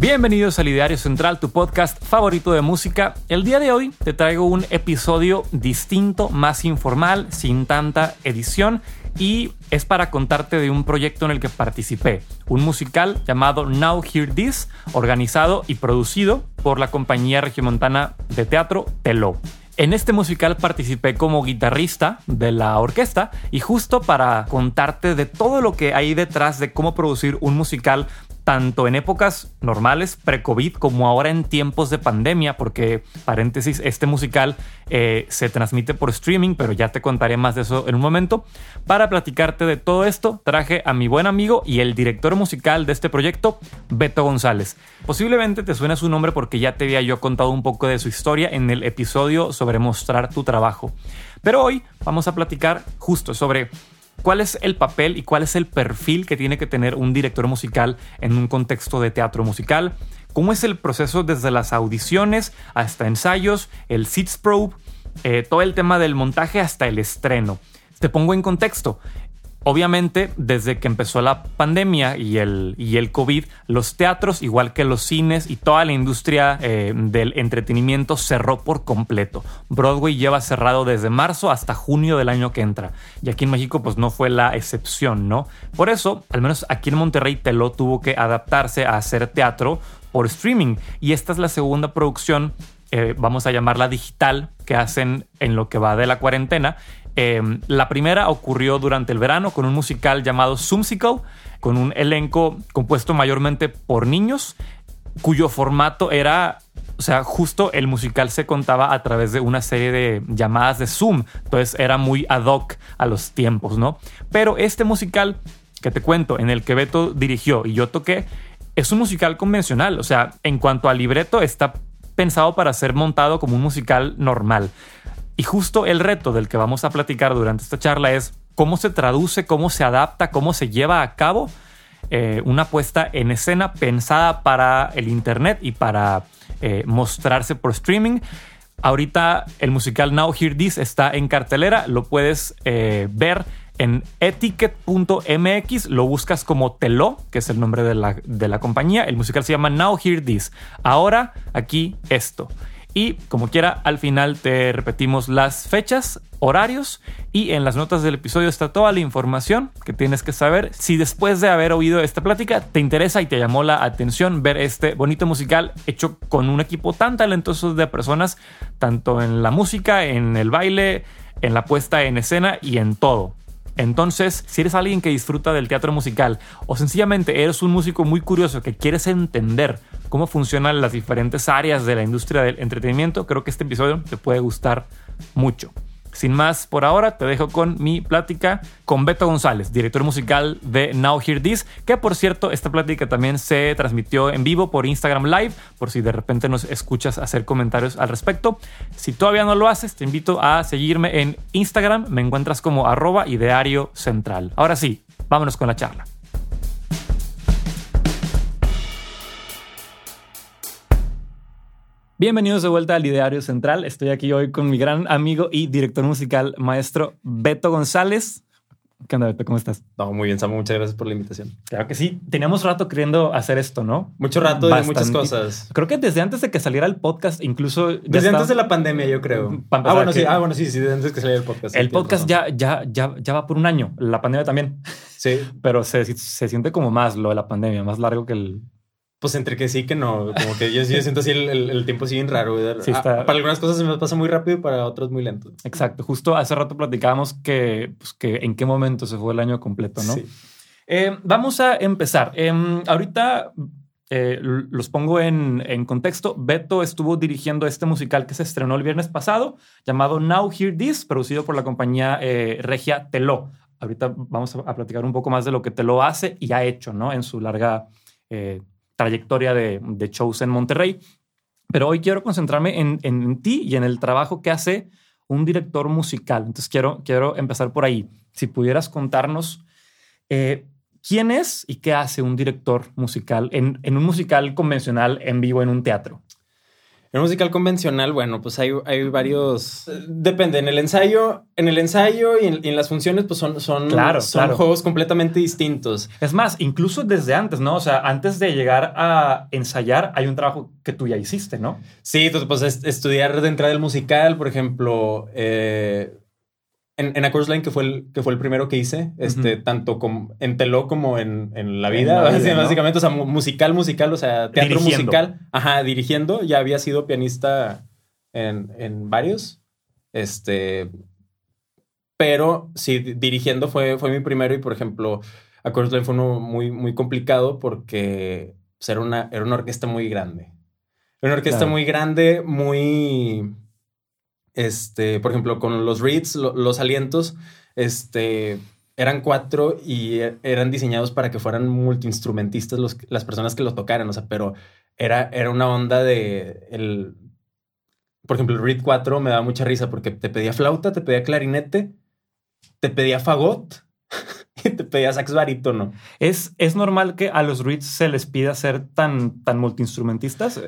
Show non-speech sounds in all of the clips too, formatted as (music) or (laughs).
Bienvenidos al Ideario Central, tu podcast favorito de música. El día de hoy te traigo un episodio distinto, más informal, sin tanta edición y es para contarte de un proyecto en el que participé, un musical llamado Now Hear This, organizado y producido por la compañía regiomontana de teatro Telo. En este musical participé como guitarrista de la orquesta y justo para contarte de todo lo que hay detrás de cómo producir un musical tanto en épocas normales, pre-COVID, como ahora en tiempos de pandemia, porque, paréntesis, este musical eh, se transmite por streaming, pero ya te contaré más de eso en un momento. Para platicarte de todo esto, traje a mi buen amigo y el director musical de este proyecto, Beto González. Posiblemente te suene su nombre porque ya te había yo contado un poco de su historia en el episodio sobre mostrar tu trabajo. Pero hoy vamos a platicar justo sobre cuál es el papel y cuál es el perfil que tiene que tener un director musical en un contexto de teatro musical, cómo es el proceso desde las audiciones hasta ensayos, el seats probe, eh, todo el tema del montaje hasta el estreno. Te pongo en contexto. Obviamente, desde que empezó la pandemia y el, y el COVID, los teatros, igual que los cines y toda la industria eh, del entretenimiento cerró por completo. Broadway lleva cerrado desde marzo hasta junio del año que entra. Y aquí en México, pues no fue la excepción, ¿no? Por eso, al menos aquí en Monterrey, Teló tuvo que adaptarse a hacer teatro por streaming. Y esta es la segunda producción eh, vamos a llamarla digital, que hacen en lo que va de la cuarentena. Em, la primera ocurrió durante el verano con un musical llamado Sumsicle, con un elenco compuesto mayormente por niños, cuyo formato era o sea, justo el musical se contaba a través de una serie de llamadas de Zoom. Entonces era muy ad hoc a los tiempos, ¿no? Pero este musical que te cuento, en el que Beto dirigió y yo toqué, es un musical convencional. O sea, en cuanto al libreto, está pensado para ser montado como un musical normal. Y justo el reto del que vamos a platicar durante esta charla es cómo se traduce, cómo se adapta, cómo se lleva a cabo eh, una puesta en escena pensada para el Internet y para eh, mostrarse por streaming. Ahorita el musical Now Hear This está en cartelera, lo puedes eh, ver en etiquet.mx, lo buscas como Telo, que es el nombre de la, de la compañía. El musical se llama Now Hear This. Ahora, aquí, esto. Y como quiera, al final te repetimos las fechas, horarios y en las notas del episodio está toda la información que tienes que saber. Si después de haber oído esta plática te interesa y te llamó la atención ver este bonito musical hecho con un equipo tan talentoso de personas, tanto en la música, en el baile, en la puesta en escena y en todo. Entonces, si eres alguien que disfruta del teatro musical o sencillamente eres un músico muy curioso que quieres entender cómo funcionan las diferentes áreas de la industria del entretenimiento, creo que este episodio te puede gustar mucho. Sin más, por ahora te dejo con mi plática con Beto González, director musical de Now Hear This, que por cierto, esta plática también se transmitió en vivo por Instagram Live, por si de repente nos escuchas hacer comentarios al respecto. Si todavía no lo haces, te invito a seguirme en Instagram, me encuentras como arroba ideario central. Ahora sí, vámonos con la charla. Bienvenidos de vuelta al Ideario Central. Estoy aquí hoy con mi gran amigo y director musical, maestro Beto González. ¿Qué onda, Beto? ¿Cómo estás? No, muy bien, Samu. Muchas gracias por la invitación. Claro que sí. Teníamos rato queriendo hacer esto, ¿no? Mucho rato de muchas cosas. Creo que desde antes de que saliera el podcast, incluso... Desde antes de la pandemia, yo creo. Ah bueno, sí. ah, bueno, sí, sí, desde antes de que saliera el podcast. El podcast ya, ya, ya, ya va por un año. La pandemia también. Sí. (laughs) Pero se, se siente como más lo de la pandemia, más largo que el, pues entre que sí que no, como que yo, yo siento así el, el, tiempo sigue raro. Sí, está... Para algunas cosas se me pasa muy rápido y para otras muy lento. Exacto. Justo hace rato platicábamos que, pues, que en qué momento se fue el año completo, ¿no? Sí. Eh, vamos a empezar. Eh, ahorita eh, los pongo en, en, contexto. Beto estuvo dirigiendo este musical que se estrenó el viernes pasado, llamado Now Hear This, producido por la compañía eh, Regia Teló. Ahorita vamos a, a, platicar un poco más de lo que Teló hace y ha hecho, ¿no? En su larga eh, trayectoria de, de, shows en Monterrey. Pero hoy quiero concentrarme en, en, ti y en el trabajo que hace un director musical. Entonces quiero, quiero empezar por ahí. Si pudieras contarnos eh, quién es y qué hace un director musical en, en, un musical convencional en vivo en un teatro. En musical convencional, bueno, pues hay, hay varios. Depende. En el ensayo, en el ensayo y en, las funciones, pues son, son, claro, son juegos completamente distintos. Es más, incluso desde antes, ¿no? O sea, antes de llegar a ensayar, hay un trabajo que tú ya hiciste, ¿no? Sí, pues estudiar de entrada el musical, por ejemplo, eh, en, en A Course Line, que fue el, que fue el primero que hice, este, tanto como en Teló como en, en la vida, (laughs) básicamente, o sea, musical, musical, o sea, teatro musical, ajá, dirigiendo, ya había sido pianista en, en varios, este, pero sí, dirigiendo fue, fue mi primero y, por ejemplo, A Course Line fue uno muy, muy complicado porque pues, era, una, era una orquesta muy grande. Era una orquesta muy grande, muy este, por ejemplo, con los reeds, los alientos, este, eran cuatro y e, eran diseñados para que fueran multiinstrumentistas los, las personas que los tocaran, o sea, pero era, era una onda de el, por ejemplo, el reed 4 me daba mucha risa porque te pedía flauta, te pedía clarinete, te pedía fagot (laughs) y te pedía sax barítono. ¿Es, ¿Es normal que a los reeds se les pida ser tan, tan multiinstrumentistas?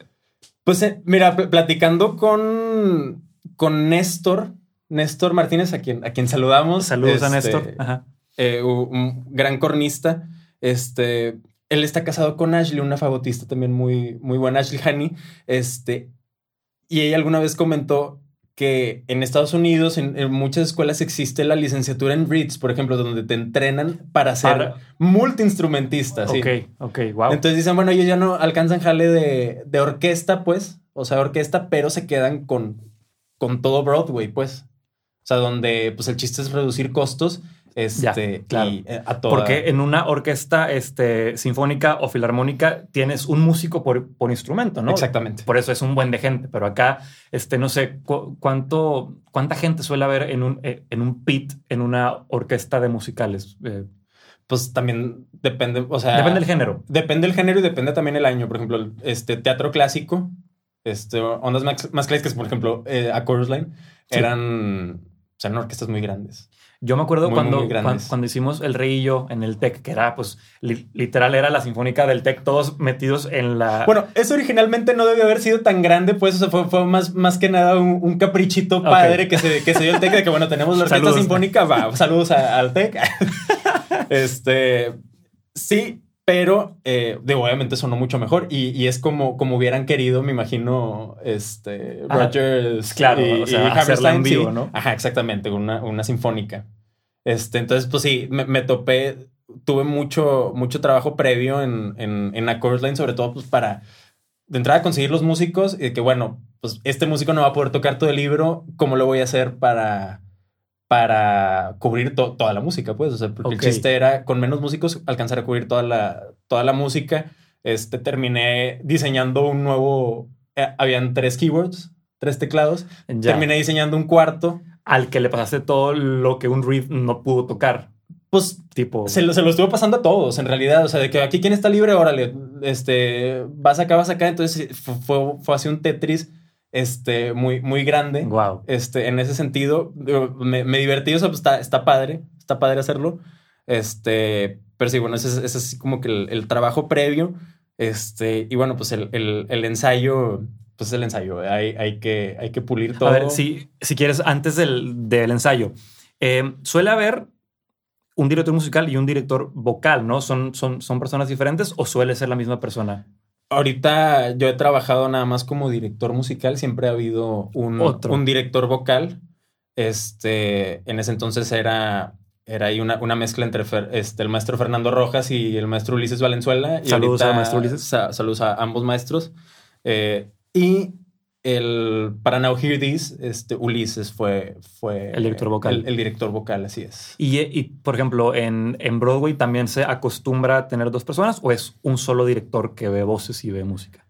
Pues eh, mira, platicando con con Néstor, Néstor Martínez, a quien, a quien saludamos. Saludos a este, Néstor. Eh, un gran cornista. Este, él está casado con Ashley, una fagotista también muy, muy buena, Ashley Honey. Este, y ella alguna vez comentó que en Estados Unidos, en, muchas escuelas existe la licenciatura en REITs, por ejemplo, donde te entrenan para ser multiinstrumentista. Ok, ok, wow. Entonces dicen, bueno, ellos ya no alcanzan jale de, de orquesta, pues, o sea, orquesta, pero se quedan con con todo Broadway, pues. O sea, donde pues el chiste es reducir costos. Este, claro. Eh, a Porque en una orquesta este, sinfónica o filarmónica tienes un músico por, por, instrumento, ¿no? Exactamente. Por eso es un buen de gente. Pero acá, este, no sé cuánto, cuánta gente suele haber en un, eh, en un pit, en una orquesta de musicales. Eh, pues también depende, o sea. Depende del género. Depende del género y depende también el año. Por ejemplo, este teatro clásico este, ondas más, más clásicas, por ejemplo, eh, a Chorus Line, eran, o sea, orquestas muy grandes. Yo me acuerdo cuando, cuando, hicimos El Rey y yo en el TEC, que era, pues, literal era la sinfónica del TEC, todos metidos en la... Bueno, eso originalmente no debió haber sido tan grande, pues, o sea, fue, más, más que nada un, caprichito padre que, se, que se dio el TEC, de que, bueno, tenemos la orquesta sinfónica, va, saludos al TEC. (laughs) este, sí, pero eh, de, obviamente sonó mucho mejor y, es como, como hubieran querido, me imagino, este, Rogers claro, y, o sea, vivo, ¿no? Ajá, exactamente, una, una sinfónica. Este, entonces, pues sí, me, topé, tuve mucho, mucho trabajo previo en, en, en A Line, sobre todo pues para de entrada conseguir los músicos y de que, bueno, pues este músico no va a poder tocar todo el libro, ¿cómo lo voy a hacer para para cubrir toda la música, pues. O sea, porque el chiste era con menos músicos alcanzar a cubrir toda la, toda la música. Este, terminé diseñando un nuevo. Eh, habían tres keywords, tres teclados. Terminé diseñando un cuarto. Al que le pasaste todo lo que un riff no pudo tocar. Pues, tipo. Se lo, se lo estuvo pasando a todos, en realidad. O sea, de que aquí quién está libre, órale. Este, vas acá, vas acá. Entonces fue, fue así un Tetris este, muy, muy grande. Wow. Este, en ese sentido, me, me divertí, o sea, pues está, está padre, está padre hacerlo. Este, pero sí, bueno, ese, es así como que el, trabajo previo. Este, y bueno, pues el, el, ensayo, pues el ensayo, hay, hay, que, hay que pulir todo. A ver, si, si quieres, antes del, del ensayo, eh, suele haber un director musical y un director vocal, ¿no? ¿Son, son, ¿Son personas diferentes o suele ser la misma persona? Ahorita yo he trabajado nada más como director musical, siempre ha habido un, un director vocal. Este, en ese entonces era, era ahí una, una mezcla entre este, el maestro Fernando Rojas y el maestro Ulises Valenzuela. Y saludos a maestro Ulises. saludos a ambos maestros. Eh, y el, para Now Hear This, este, Ulises fue, fue el director vocal. El, director vocal, así es. Y, y por ejemplo, en, en, Broadway también se acostumbra a tener dos personas o es un solo director que ve voces y ve música?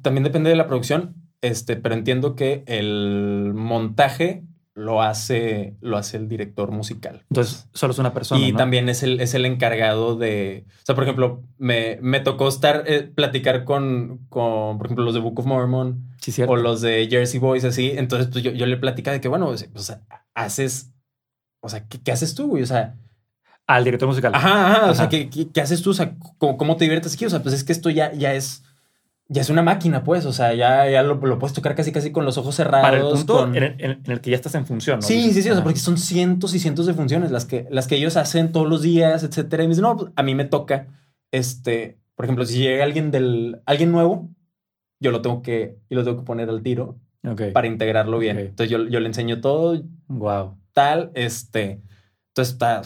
también depende de la producción, este, pero entiendo que el montaje lo hace, lo hace el director musical. Entonces, solo es una persona. Y también es el, es el encargado de. O sea, por ejemplo, me, me tocó estar, eh, platicar con, con, por ejemplo, los de Book of Mormon o los de Jersey Boys, así. Entonces, pues yo, yo le platicaba de que, bueno, o sea, haces. O sea, ¿qué, ¿qué, haces tú, güey? O sea. Al director musical. Ajá, ajá. O sea, ¿qué, ¿qué, haces tú? O sea, ¿cómo, ¿cómo, te diviertes aquí? O sea, pues es que esto ya, ya es ya es una máquina, pues. O sea, ya, ya lo, lo puedes tocar casi casi con los ojos cerrados. Para el punto con- en, el, en el que ya estás en función, ¿no? Sí, sí, sí, o sea, porque son cientos y cientos de funciones las que, las que ellos hacen todos los días, etcétera. Y me dicen, no, pues, a mí me toca, este, por ejemplo, si llega alguien del, alguien nuevo, yo lo tengo que, yo lo tengo que poner al tiro para integrarlo bien. Entonces yo, yo le enseño todo, Wow. tal, este, entonces está,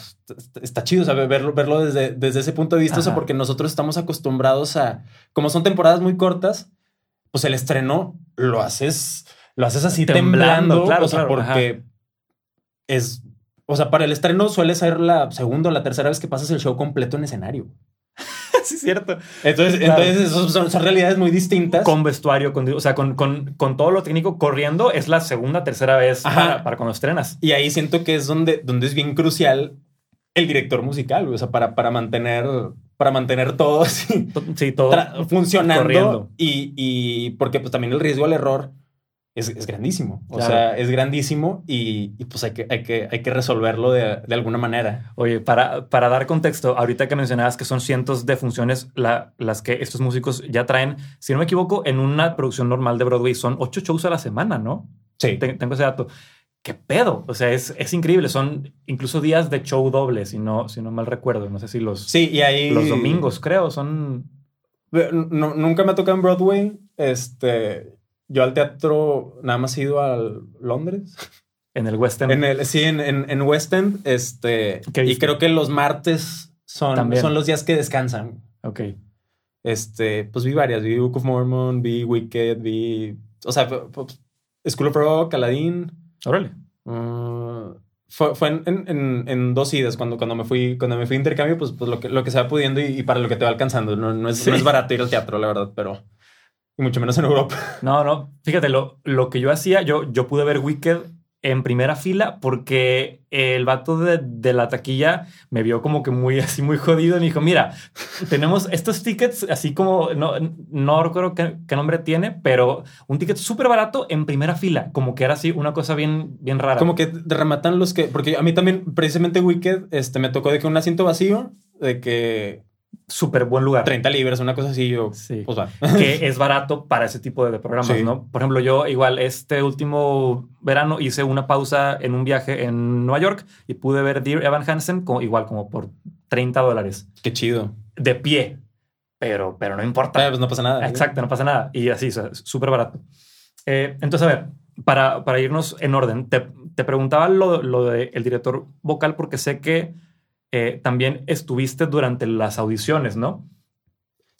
está, chido, o sea, verlo, verlo desde, desde ese punto de vista, o sea, porque nosotros estamos acostumbrados a, como son temporadas muy cortas, pues el estreno lo haces, lo haces así Temblando, temblando, claro, o sea, claro, porque es, o sea, para el estreno suele ser la segunda o la tercera vez que pasas el show completo en escenario. Sí, es cierto. Entonces, Claro. entonces son, son realidades muy distintas. Con vestuario, con, o sea, con, con, con todo lo técnico corriendo, es la segunda, tercera vez para, para cuando estrenas. Y ahí siento que es donde, donde es bien crucial el director musical, o sea, para, para mantener, para mantener todo así To- Sí, todo. funcionando corriendo. y, y porque pues también el riesgo al error es, es grandísimo, o Claro. sea, es grandísimo y, y, pues hay que, hay que, hay que resolverlo de, de alguna manera. Oye, para, para dar contexto, ahorita que mencionabas que son cientos de funciones la- las que estos músicos ya traen, si no me equivoco, en una producción normal de Broadway son ocho shows a la semana, ¿no? Sí. Te- tengo ese dato. ¿Qué pedo? O sea, es, es increíble. Son incluso días de show doble, si no, si no mal recuerdo. No sé si los, Sí, y ahí... los domingos, creo, son... No- nunca me ha tocado en Broadway, este... Yo al teatro nada más he ido a Londres. En el West End. En el, sí, en, en, en West End, este, ¿Qué y creo que los martes son, También. son los días que descansan. Ok. Este, pues vi varias, vi Book of Mormon, vi Wicked, vi, o sea, fu- School of Rock, Aladdin. Órale. uh, fue fue en, en- en- en dos idas cuando, cuando me fui cuando me fui a intercambio, pues, pues lo, que, lo que se va pudiendo y, y para lo que te va alcanzando. No, no, es, Sí. no es barato ir al teatro, la verdad, pero y mucho menos en Europa. No, no. Fíjate, lo, lo que yo hacía, yo, yo pude ver Wicked en primera fila porque el vato de, de la taquilla me vio como que muy (laughs) así, muy jodido y me dijo, mira, tenemos estos tickets así como, no, no recuerdo qué, qué nombre tiene, pero un ticket súper barato en primera fila, como que era así una cosa bien, bien rara. Como que rematan los que, porque a mí también, precisamente Wicked, este, me tocó de que un asiento vacío, de que Súper buen lugar. 30 libras, una cosa así, yo, Sí. pues va. (laughs) que (laughs) es barato para ese tipo de programas, Sí. ¿no? Por ejemplo, yo igual este último verano hice una pausa en un viaje en Nueva York y pude ver Dear Evan Hansen como, igual como por 30 dólares Qué chido. de pie, pero, pero no importa. Pues no pasa nada. Exacto, no pasa nada. Y así, o sea, es súper barato. Eh, entonces, a ver, para, para irnos en orden, te, te preguntaba lo, lo del director vocal porque sé que eh, también estuviste durante las audiciones, ¿no?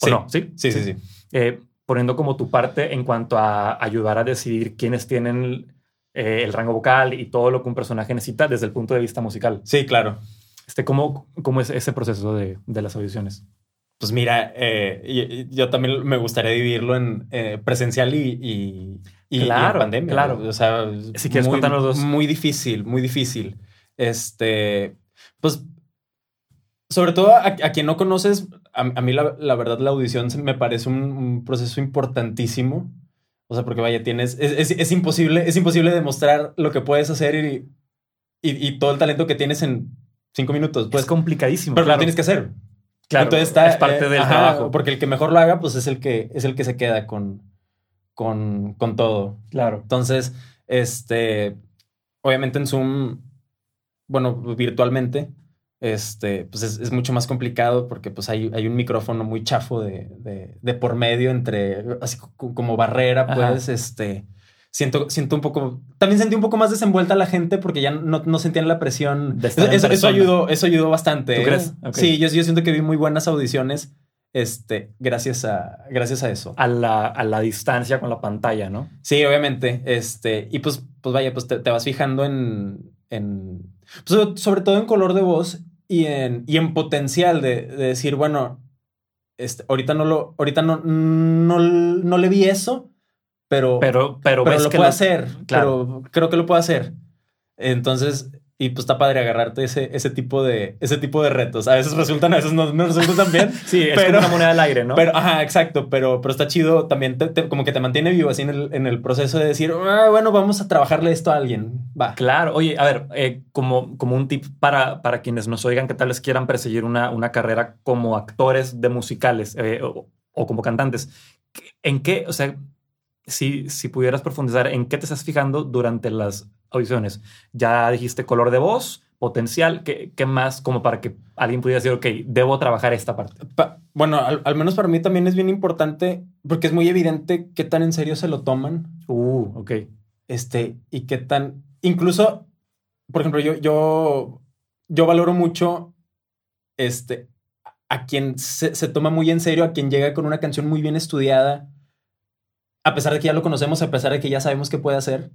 ¿O Sí. no? Sí, Sí, sí, sí. eh, poniendo como tu parte en cuanto a ayudar a decidir quiénes tienen eh, el rango vocal y todo lo que un personaje necesita desde el punto de vista musical. Sí, claro. Este, ¿cómo, cómo es ese proceso de, de las audiciones? Pues mira, eh, yo también me gustaría vivirlo en eh, presencial y, y, y- en pandemia. claro. O sea, Si quieres muy, contarnos dos. Muy difícil, muy difícil. Este, pues, sobre todo a, a quien no conoces, a, a mí la, la verdad la audición me parece un, un proceso importantísimo. O sea, porque vaya, tienes, es, es- es imposible, es imposible demostrar lo que puedes hacer y, y, y todo el talento que tienes en cinco minutos. Pues Pues, es complicadísimo. pero claro. lo tienes que hacer. Claro, Entonces está, es parte eh, del ajá, trabajo. Porque el que mejor lo haga, pues es el que, es el que se queda con, con, con todo. Claro. Entonces, este, obviamente en Zoom, bueno, virtualmente, este, pues es, es mucho más complicado porque pues hay, hay un micrófono muy chafo de, de, de por medio entre, así co- como barrera, Ajá. pues, este, siento, siento un poco, también sentí un poco más desenvuelta la gente porque ya no, no sentían la presión. De Eso, eso- eso ayudó, eso ayudó bastante. ¿Tú crees? Sí, yo, yo siento que vi muy buenas audiciones, este, gracias a, gracias a eso. A la, a la distancia con la pantalla, ¿no? Sí, obviamente. Este, y pues, pues vaya, pues te, te vas fijando en, en pues, sobre todo en color de voz y en, y en potencial de, de decir, bueno, este, ahorita no lo, ahorita no, no, no le vi eso, pero, Pero, pero, pero lo que puede lo- hacer. claro. Pero creo que lo puede hacer. Entonces, y pues está padre agarrarte ese, ese tipo de, ese tipo de retos. A veces resultan, a veces no, no resultan tan bien. (laughs) Sí, es pero- como una moneda al aire, ¿no? Pero, ajá, exacto, pero, pero está chido también, te- te- como que te mantiene vivo así en el, en el proceso de decir, "Ah, bueno, vamos a trabajarle esto a alguien, va. Claro, oye, a ver, eh, como, como un tip para, para quienes nos oigan que tal vez quieran perseguir una, una carrera como actores de musicales eh, o, o como cantantes, ¿En qué, o sea, si, si pudieras profundizar, ¿en qué te estás fijando durante las audiciones? Ya dijiste color de voz, potencial, ¿qué, qué más como para que alguien pudiera decir, ok, debo trabajar esta parte? Pa- bueno, al, al menos para mí también es bien importante porque es muy evidente qué tan en serio se lo toman Uh, ok. este, y qué tan, incluso, por ejemplo, yo, yo, yo valoro mucho, este, a quien se, se toma muy en serio, a quien llega con una canción muy bien estudiada, a pesar de que ya lo conocemos, a pesar de que ya sabemos qué puede hacer.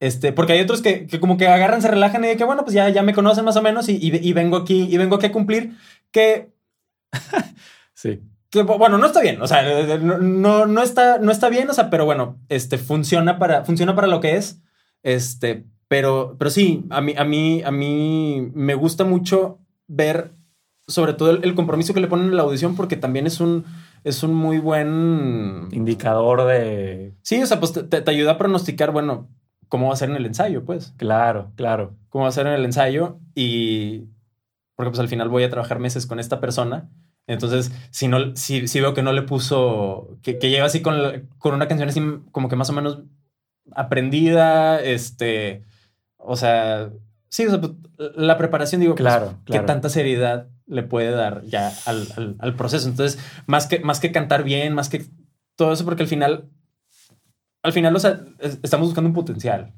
Este, porque hay otros que, que como que agarran, se relajan y de que, bueno, pues ya, ya me conocen más o menos y, y, y vengo aquí, y vengo aquí a cumplir, que (laughs) Sí. que, bueno, no está bien, o sea, no, no, no está, no está bien, o sea, pero bueno, este, funciona para, funciona para lo que es, este, pero, pero sí, a mí, a mí, a mí me gusta mucho ver sobre todo el, el compromiso que le ponen en la audición porque también es un, es un muy buen... Indicador de... Sí, o sea, pues te, te ayuda a pronosticar, bueno, cómo va a ser en el ensayo, pues, Claro, claro. cómo va a ser en el ensayo y porque pues al final voy a trabajar meses con esta persona. Entonces, si no, si, si veo que no le puso, que, que lleva así con, la- con una canción así como que más o menos aprendida, este, o sea, sí, o sea, pues, la preparación, digo, pues, Claro, qué claro. tanta seriedad le puede dar ya al, al- al proceso. Entonces, más que, más que cantar bien, más que todo eso, porque al final, al final, o sea, es- estamos buscando un potencial.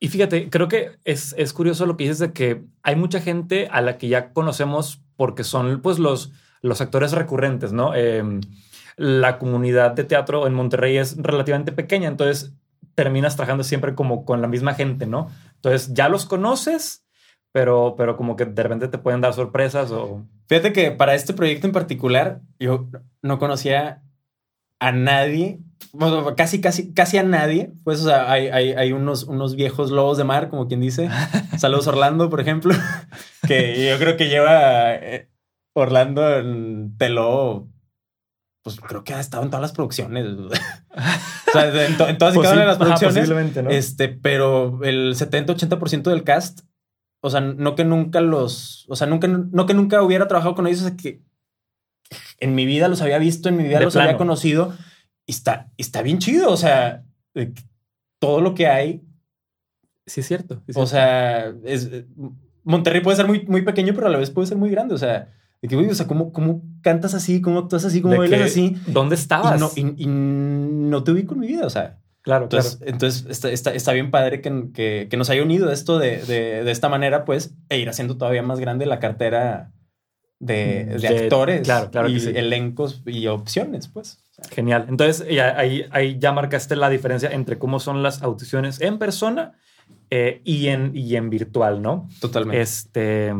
Y fíjate, creo que es, es curioso lo que dices de que hay mucha gente a la que ya conocemos porque son pues los, los actores recurrentes, ¿no? Eh, la comunidad de teatro en Monterrey es relativamente pequeña, entonces terminas trabajando siempre como con la misma gente, ¿no? Entonces ya los conoces, pero, pero como que de repente te pueden dar sorpresas o... Fíjate que para este proyecto en particular, yo no conocía a nadie, bueno, casi, casi, casi a nadie. Pues, o sea, hay, hay, hay unos, unos viejos lobos de mar, como quien dice. (laughs) Saludos Orlando, por ejemplo, (laughs) que yo creo que lleva eh, Orlando en Teló. Pues creo que ha estado en todas las producciones. (laughs) o sea, en, to- en todas y cada una de las ajá, producciones. posiblemente, ¿no? Este, pero el 70-80% del cast, o sea, no que nunca los, o sea, nunca, no que nunca hubiera trabajado con ellos, o sea, que en mi vida los había visto, en mi vida De los había plano. conocido y está, y está bien chido, o sea, todo lo que hay, Sí, es cierto. sí o sea, es, Monterrey puede ser muy, muy pequeño, pero a la vez puede ser muy grande, o sea, de que, o sea, ¿cómo, cómo cantas así, cómo actúas así, cómo bailas así? ¿Dónde Y estabas? no, y- y no te ubico en mi vida, o sea. claro, claro. Entonces, entonces está, está, está bien padre que, que, que nos haya unido esto de, de, de esta manera, pues, e ir haciendo todavía más grande la cartera de, de De- actores claro, claro y sí. elencos y opciones, pues. Genial. Entonces, ahí, ahí ya marcaste la diferencia entre cómo son las audiciones en persona eh, y, en, y en virtual, ¿no? totalmente. Este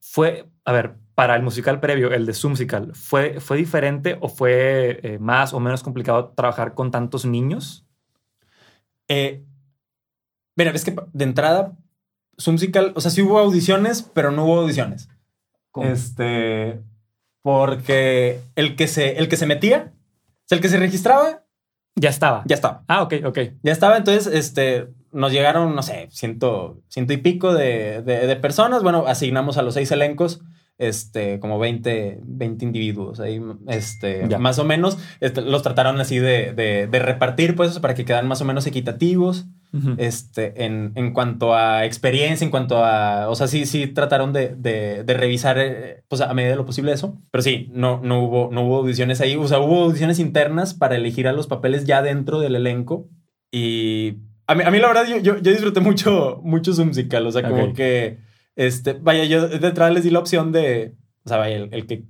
fue, a ver, para el musical previo, el de Zoomsical, ¿fue, ¿fue diferente o fue eh, más o menos complicado trabajar con tantos niños? Eh, mira, es que de entrada, Zoomsical, o sea, sí hubo audiciones, pero no hubo audiciones. Este, porque el que se, el que se metía, o sea, el que se registraba, Ya estaba. ya estaba. Ah, ok, ok. Ya estaba, entonces, este, nos llegaron, no sé, ciento, ciento y pico de, de- de personas. Bueno, asignamos a los seis elencos, este, como 20, 20 individuos ahí, este, Ya. más o menos. Este, los trataron así de, de- de repartir, pues, para que quedaran más o menos equitativos. Este, en, en cuanto a experiencia, en cuanto a, o sea, sí, sí trataron de, de, de revisar, eh, pues a medida de lo posible eso, pero sí, no, no hubo, no hubo audiciones ahí, o sea, hubo audiciones internas para elegir a los papeles ya dentro del elenco y a mí, a mí la verdad yo, yo, yo disfruté mucho, mucho su musical, o sea, como que, este, vaya, yo de entrada les di la opción de, o sea, vaya, el, el que,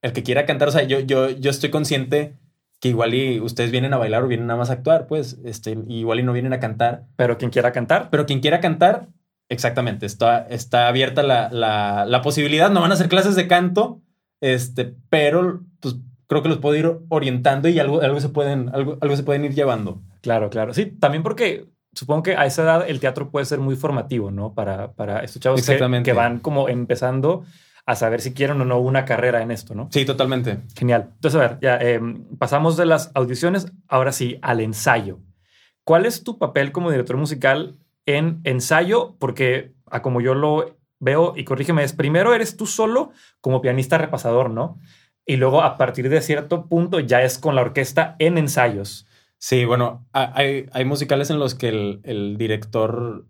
el que quiera cantar, o sea, yo, yo, yo estoy consciente que igual y ustedes vienen a bailar o vienen nada más a actuar, pues, este, igual y no vienen a cantar. Pero quien quiera cantar, Pero quien quiera cantar, exactamente, está, está abierta la, la, la posibilidad. No van a hacer clases de canto, este, pero pues creo que los puedo ir orientando y algo, algo, se, pueden, algo, algo se pueden ir llevando. Claro, claro. Sí, también porque supongo que a esa edad el teatro puede ser muy formativo, ¿no? Para, para estos chavos que, que van como empezando a saber si quieren o no una carrera en esto, ¿no? Sí, totalmente. Genial. Entonces, a ver, ya eh, pasamos de las audiciones, ahora sí, al ensayo. ¿Cuál es tu papel como director musical en ensayo? Porque, a como yo lo veo, y corrígeme, es primero eres tú solo como pianista repasador, ¿no? y luego a partir de cierto punto ya es con la orquesta en ensayos. Sí, bueno, hay, hay musicales en los que el, el, director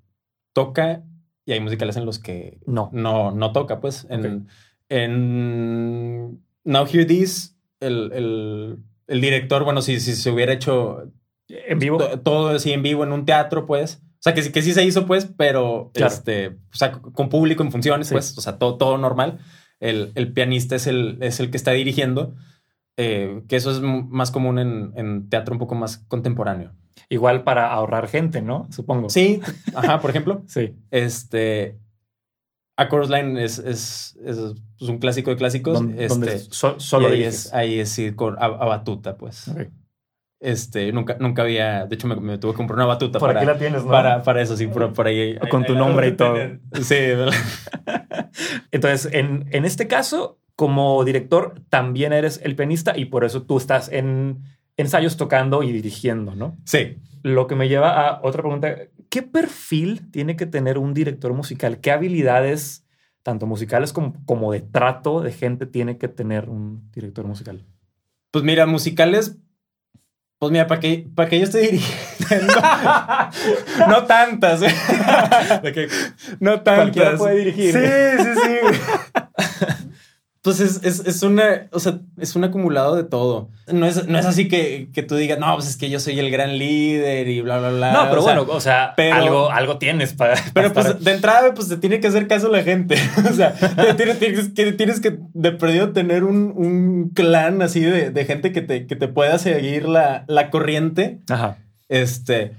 toca y hay musicales en los que no, no, no toca. Pues en, en Now Hear This, el, el, el, director, bueno, si, si se hubiera hecho en vivo, todo así en vivo en un teatro, pues. O sea, que, que sí se hizo, pues, pero este, o sea, con público en funciones, pues, o sea, todo, todo normal el, pianista es el, es el que está dirigiendo, eh, que eso es más común en, teatro un poco más contemporáneo. Igual para ahorrar gente, ¿no? Supongo. Sí, ajá, por ejemplo. (laughs) sí. Este, A Chorus Line es, es, pues, un clásico de clásicos. este, solo ahí es, ahí es ir con, a, batuta, pues. Este, nunca, nunca había, de hecho me, tuve que comprar una batuta por para, aquí la tienes, ¿no? para, para eso, sí, por, ahí. Con tu nombre y todo. Sí, ¿verdad? (laughs) Entonces, en, en este caso, como director, también eres el pianista y por eso tú estás en ensayos tocando y dirigiendo, ¿no? Sí. Lo que me lleva a otra pregunta. ¿Qué perfil tiene que tener un director musical? ¿Qué habilidades, tanto musicales como, como de trato de gente, tiene que tener un director musical? Pues mira, musicales pues mira, para que, para que yo esté dirigiendo. (laughs) no tantas. no tantas. Cualquiera puede dirigir. Sí, sí, sí. Pues es, es, es, una, o sea, es un acumulado de todo. No es, no es así que, que, tú digas, no, pues es que yo soy el gran líder y bla, bla, bla. No, pero bueno, o sea, algo, algo tienes para. Pero pues de entrada, pues te tiene que hacer caso la gente. (laughs) o sea, tienes, tienes, que, tienes que de perdido tener un, un clan así de, de, gente que te, que te pueda seguir la, la corriente. Ajá. Este.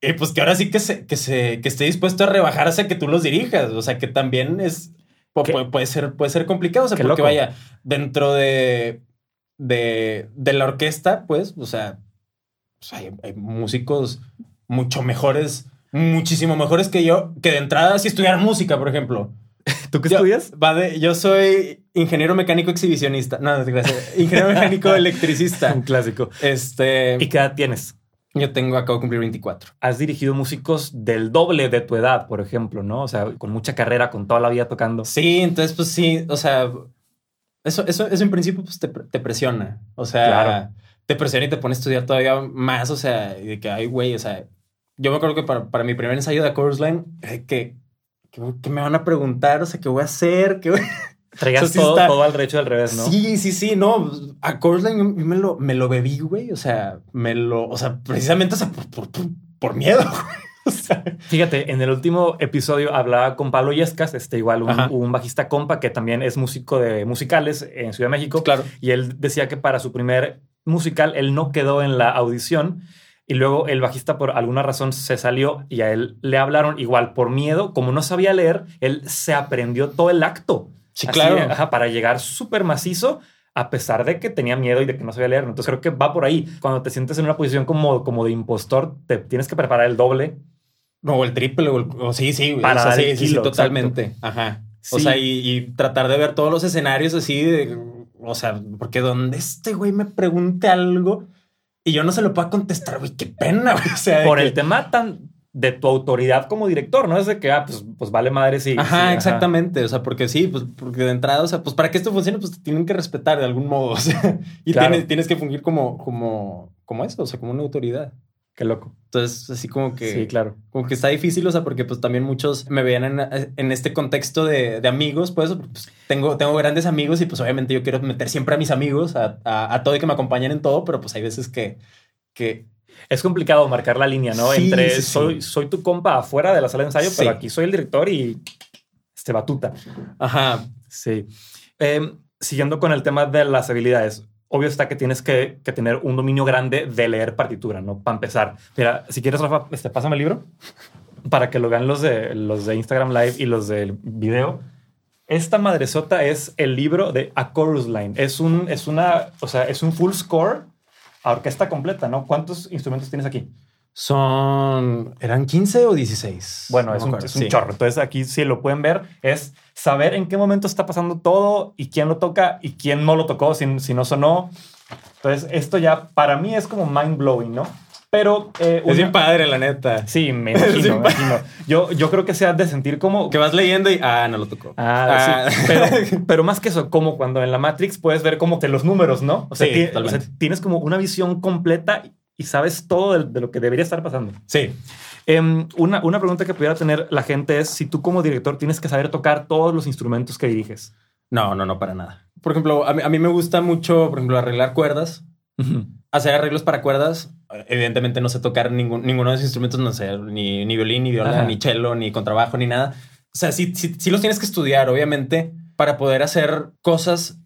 Y pues que ahora sí que, se, que, se, que esté dispuesto a rebajarse a que tú los dirijas. O sea, que también es puede, ser, puede ser complicado, o sea, porque vaya, dentro de, de, de, la orquesta, pues, o sea, pues, hay, músicos mucho mejores, muchísimo mejores que yo, que de entrada sí estudiar música, por ejemplo. (laughs) ¿Tú qué estudias? Va de, yo soy ingeniero mecánico exhibicionista. No, gracias. Ingeniero mecánico (laughs) electricista. Un clásico. Este. ¿Y qué edad tienes? Yo tengo, acabo de cumplir 24. Has dirigido músicos del doble de tu edad, por ejemplo, ¿no? O sea, con mucha carrera, con toda la vida tocando. Sí, entonces, pues sí, o sea, eso, eso, eso en principio pues, te, te presiona. O sea, te presiona y te pone a estudiar todavía más. O sea, de que, ay, güey, o sea, yo me acuerdo que para, para mi primer ensayo de Chorus Line, que, que, me van a preguntar, o sea, ¿qué voy a hacer? ¿Qué voy Traías todo, todo, al derecho al revés, ¿no? Sí, sí, sí, no. A Corsline me lo, me lo bebí, güey. O sea, me lo, o sea, precisamente por, por, miedo. (laughs) O sea. Fíjate, en el último episodio hablaba con Pablo Yescas, este igual un, un, bajista compa que también es músico de musicales en Ciudad de México. Claro. Y él decía que para su primer musical él no quedó en la audición y luego el bajista por alguna razón se salió y a él le hablaron igual por miedo, como no sabía leer, él se aprendió todo el acto. Sí, claro. para llegar súper macizo, a pesar de que tenía miedo y de que no sabía leer. Entonces creo que va por ahí. Cuando te sientes en una posición como, como de impostor, te tienes que preparar el doble. No, el triple, o, sí, sí, para sí, sí, totalmente. Ajá. O sea, y, tratar de ver todos los escenarios así, de, o sea, porque donde este güey me pregunte algo y yo no se lo puedo contestar, güey, qué pena, güey. O sea, por el tema tan de tu autoridad como director, ¿no? Es de que, ah, pues, pues vale madre sí. Ajá, exactamente. O sea, porque sí, pues porque de entrada, o sea, pues para que esto funcione, pues te tienen que respetar de algún modo. (laughs) O sea, y tienes, tienes que fungir como, como, como eso, o sea, como una autoridad. Qué loco. Entonces, así como que. Sí, claro. Como que está difícil, o sea, porque pues también muchos me veían en, en este contexto de, de, amigos, pues, pues, tengo, tengo grandes amigos y pues obviamente yo quiero meter siempre a mis amigos, a, a, a todo y que me acompañen en todo, pero pues hay veces que, que es complicado marcar la línea, ¿no? Entre soy, soy tu compa afuera de la sala de ensayo, pero aquí soy el director y este batuta. Ajá. Sí. Em, siguiendo con el tema de las habilidades, obvio está que tienes que, tener un dominio grande de leer partitura, ¿no? Para empezar. Mira, si quieres, Rafa, este, pásame el libro para que lo vean los de, los de Instagram Live y los del video. Esta madresota es el libro de A Chorus Line. Es un, es una, o sea, es un full score a orquesta completa, ¿no? ¿Cuántos instrumentos tienes aquí? Son, ¿eran 15 o 16? Bueno, es, un, chorro. Entonces aquí sí lo pueden ver, es saber en qué momento está pasando todo y quién lo toca y quién no lo tocó, si, si no sonó. Entonces esto ya para mí es como mind blowing, ¿no? Pero. Eh, es bien padre, la neta. Sí, me (laughs) imagino, me imagino. Yo, yo creo que se ha de sentir como. Que vas leyendo y. Ah, no lo tocó. Ah, sí. Ah. (laughs) Pero, más que eso, como cuando en la Matrix puedes ver como que los números, ¿no? O sea, tienes como una visión completa y sabes todo de, lo que debería estar pasando. Sí. Em, una, una pregunta que pudiera tener la gente es si tú como director tienes que saber tocar todos los instrumentos que diriges. No, no, no, para nada. Por ejemplo, a mí, me gusta mucho, por ejemplo, arreglar cuerdas, hacer arreglos para cuerdas. Evidentemente no sé tocar ningún, ninguno de esos instrumentos, no sé, ni, ni violín, ni viola, ni cello, ni contrabajo, ni nada. O sea, sí, sí, sí los tienes que estudiar, obviamente, para poder hacer cosas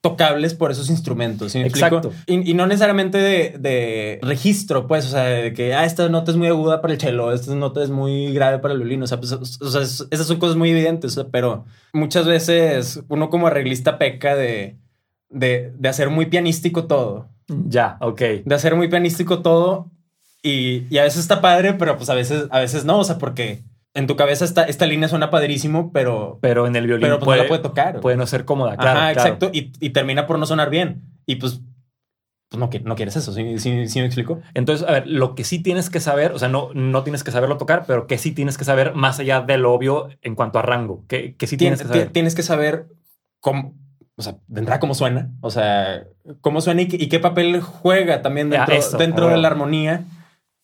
tocables por esos instrumentos. Exacto. Y, no necesariamente de, registro, pues, o sea, de que ah, esta nota es muy aguda para el cello, esta nota es muy grave para el violín. O sea, pues, o sea esas son cosas muy evidentes, pero muchas veces uno como arreglista peca de, de, de hacer muy pianístico todo. Ya, ok. De hacer muy pianístico todo. Y, y, a veces está padre, pero pues a veces, a veces no, o sea, porque en tu cabeza esta, esta línea suena padrísimo, pero. Pero en el violín. Pero pues, puede, no la puede tocar. Puede no ser cómoda. Claro, Ajá, exacto. Y, y, termina por no sonar bien. Y pues. Pues no, no quieres eso, ¿sí, sí, me explico? Entonces, a ver, lo que sí tienes que saber, o sea, no, no tienes que saberlo tocar, pero que sí tienes que saber más allá del obvio en cuanto a rango, que, que sí tienes, que saber. Tienes que saber cómo, o sea, vendrá cómo suena, o sea, cómo suena y, qué papel juega también dentro, dentro de la armonía.